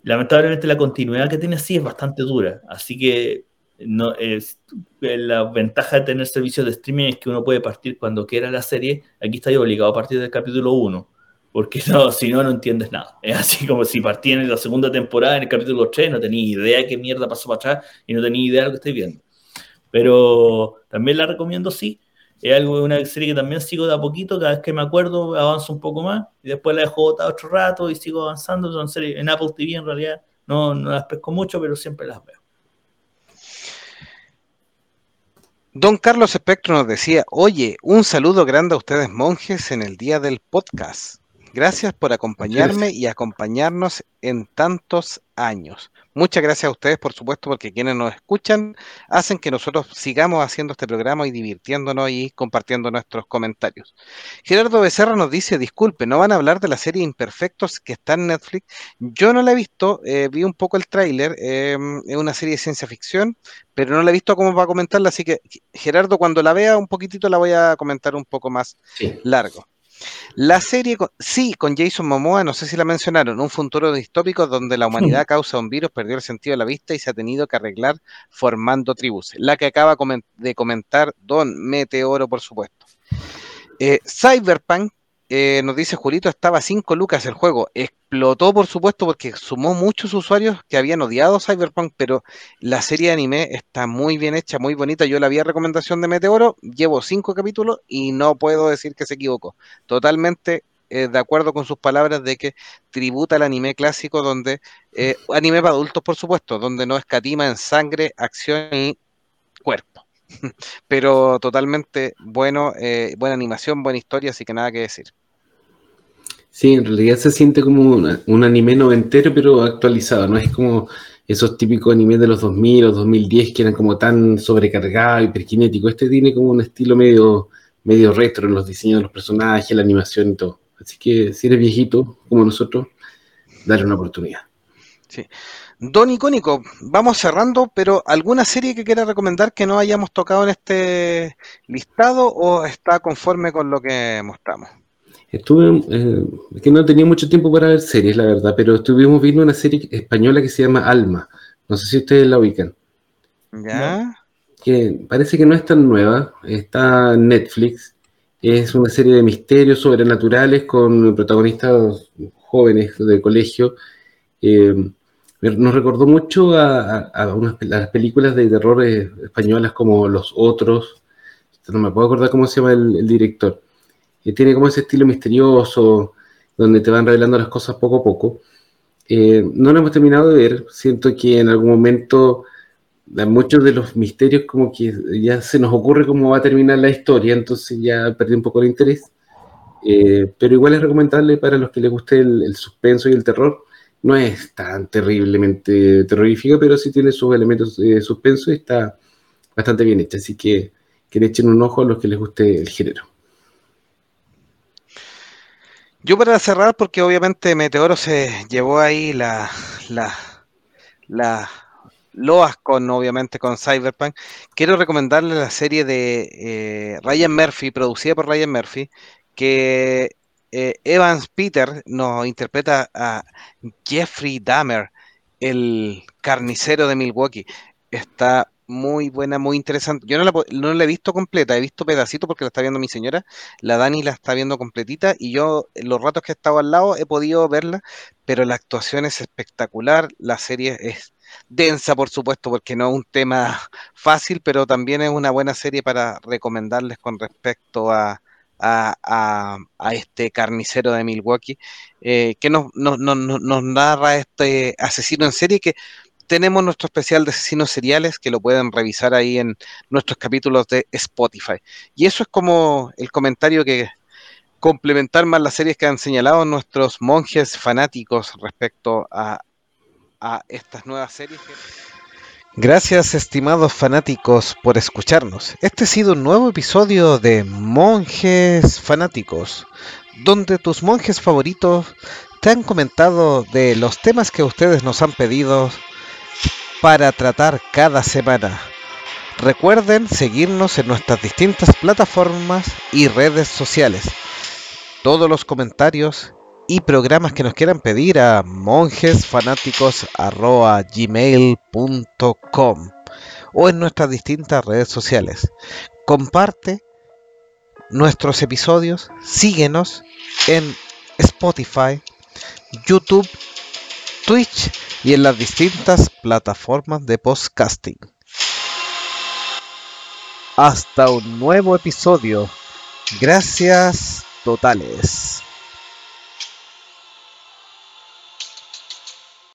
Lamentablemente la continuidad que tiene así es bastante dura, así que no es la ventaja de tener servicios de streaming es que uno puede partir cuando quiera la serie. Aquí está obligado a partir del capítulo 1 porque no, si no, no entiendes nada. Es así como si partí en la segunda temporada, en el capítulo 3, no tenía idea de qué mierda pasó para atrás y no tenía idea de lo que estoy viendo. Pero también la recomiendo, sí. Es algo, una serie que también sigo de a poquito, cada vez que me acuerdo avanzo un poco más y después la dejo botada otro rato y sigo avanzando. Son series en Apple TV en realidad no, no las pesco mucho, pero siempre las veo. Don Carlos Espectro nos decía, oye, un saludo grande a ustedes monjes en el día del podcast. Gracias por acompañarme y acompañarnos en tantos años. Muchas gracias a ustedes, por supuesto, porque quienes nos escuchan hacen que nosotros sigamos haciendo este programa y divirtiéndonos y compartiendo nuestros comentarios. Gerardo Becerra nos dice, disculpe, ¿no van a hablar de la serie Imperfectos que está en Netflix? Yo no la he visto, eh, vi un poco el tráiler, em, es una serie de ciencia ficción, pero no la he visto cómo va a comentarla, así que Gerardo, cuando la vea un poquitito la voy a comentar un poco más largo. La serie, sí, con Jason Momoa, no sé si la mencionaron, un futuro distópico donde la humanidad causa un virus perdió el sentido de la vista y se ha tenido que arreglar formando tribus. La que acaba de comentar Don Meteoro, por supuesto. Eh, Cyberpunk eh, nos dice Julito, estaba 5 lucas el juego. Explotó, por supuesto, porque sumó muchos usuarios que habían odiado Cyberpunk, pero la serie de anime está muy bien hecha, muy bonita. Yo la vi a recomendación de Meteoro, llevo 5 capítulos y no puedo decir que se equivocó. Totalmente eh, de acuerdo con sus palabras de que tributa al anime clásico, donde, eh, anime para adultos, por supuesto, donde no escatima en sangre, acción y cuerpo. pero totalmente bueno, buena animación, buena historia, así que nada que decir. Sí, en realidad se siente como un anime noventero, pero actualizado. No es como esos típicos animes de los 2000 o 2010 que eran como tan sobrecargados, hiperkinéticos. Este tiene como un estilo medio, medio retro en los diseños de los personajes, la animación y todo. Así que si eres viejito, como nosotros, dale una oportunidad. Sí. Don Icónico, vamos cerrando, pero ¿alguna serie que quiera recomendar que no hayamos tocado en este listado o está conforme con lo que mostramos? Estuve, eh, que no tenía mucho tiempo para ver series, la verdad, pero estuvimos viendo una serie española que se llama Alma. No sé si ustedes la ubican. ¿Ya? Que parece que no es tan nueva, está en Netflix. Es una serie de misterios sobrenaturales con protagonistas jóvenes de colegio. Eh, nos recordó mucho a, las películas de terror eh, españolas como Los Otros. No me puedo acordar cómo se llama el director tiene como ese estilo misterioso, donde te van revelando las cosas poco a poco. Eh, no lo hemos terminado de ver, siento que en algún momento muchos de los misterios como que ya se nos ocurre cómo va a terminar la historia, entonces ya perdí un poco el interés. Eh, pero igual es recomendable para los que les guste el, suspenso y el terror. No es tan terriblemente terrorífica, pero sí tiene sus elementos de suspenso y está bastante bien hecha. Así que que le echen un ojo a los que les guste el género. Yo para cerrar, porque obviamente Meteoro se llevó ahí la, la, la loas con, obviamente, con Cyberpunk, quiero recomendarle la serie de eh, Ryan Murphy, producida por Ryan Murphy, que eh, Evans Peter nos interpreta a Jeffrey Dahmer, el carnicero de Milwaukee. Está muy buena, muy interesante. Yo no la, no he visto completa, he visto pedacitos porque la está viendo mi señora, la Dani la está viendo completita y yo los ratos que he estado al lado he podido verla, pero la actuación es espectacular, la serie es densa, por supuesto, porque no es un tema fácil, pero también es una buena serie para recomendarles con respecto a, a, este carnicero de Milwaukee, eh, que nos, nos, nos, narra este asesino en serie que tenemos nuestro especial de asesinos seriales que lo pueden revisar ahí en nuestros capítulos de Spotify. Y eso es como el comentario que complementar más las series que han señalado nuestros monjes fanáticos respecto a, estas nuevas series. Gracias estimados fanáticos por escucharnos. Este ha sido un nuevo episodio de Monjes Fanáticos, donde tus monjes favoritos te han comentado de los temas que ustedes nos han pedido para tratar cada semana. Recuerden seguirnos en nuestras distintas plataformas y redes sociales. Todos los comentarios y programas que nos quieran pedir a monjesfanáticos.gmail.com o en nuestras distintas redes sociales. Comparte nuestros episodios, síguenos en Spotify, YouTube, Twitch y en las distintas plataformas de podcasting. Hasta un nuevo episodio. Gracias totales.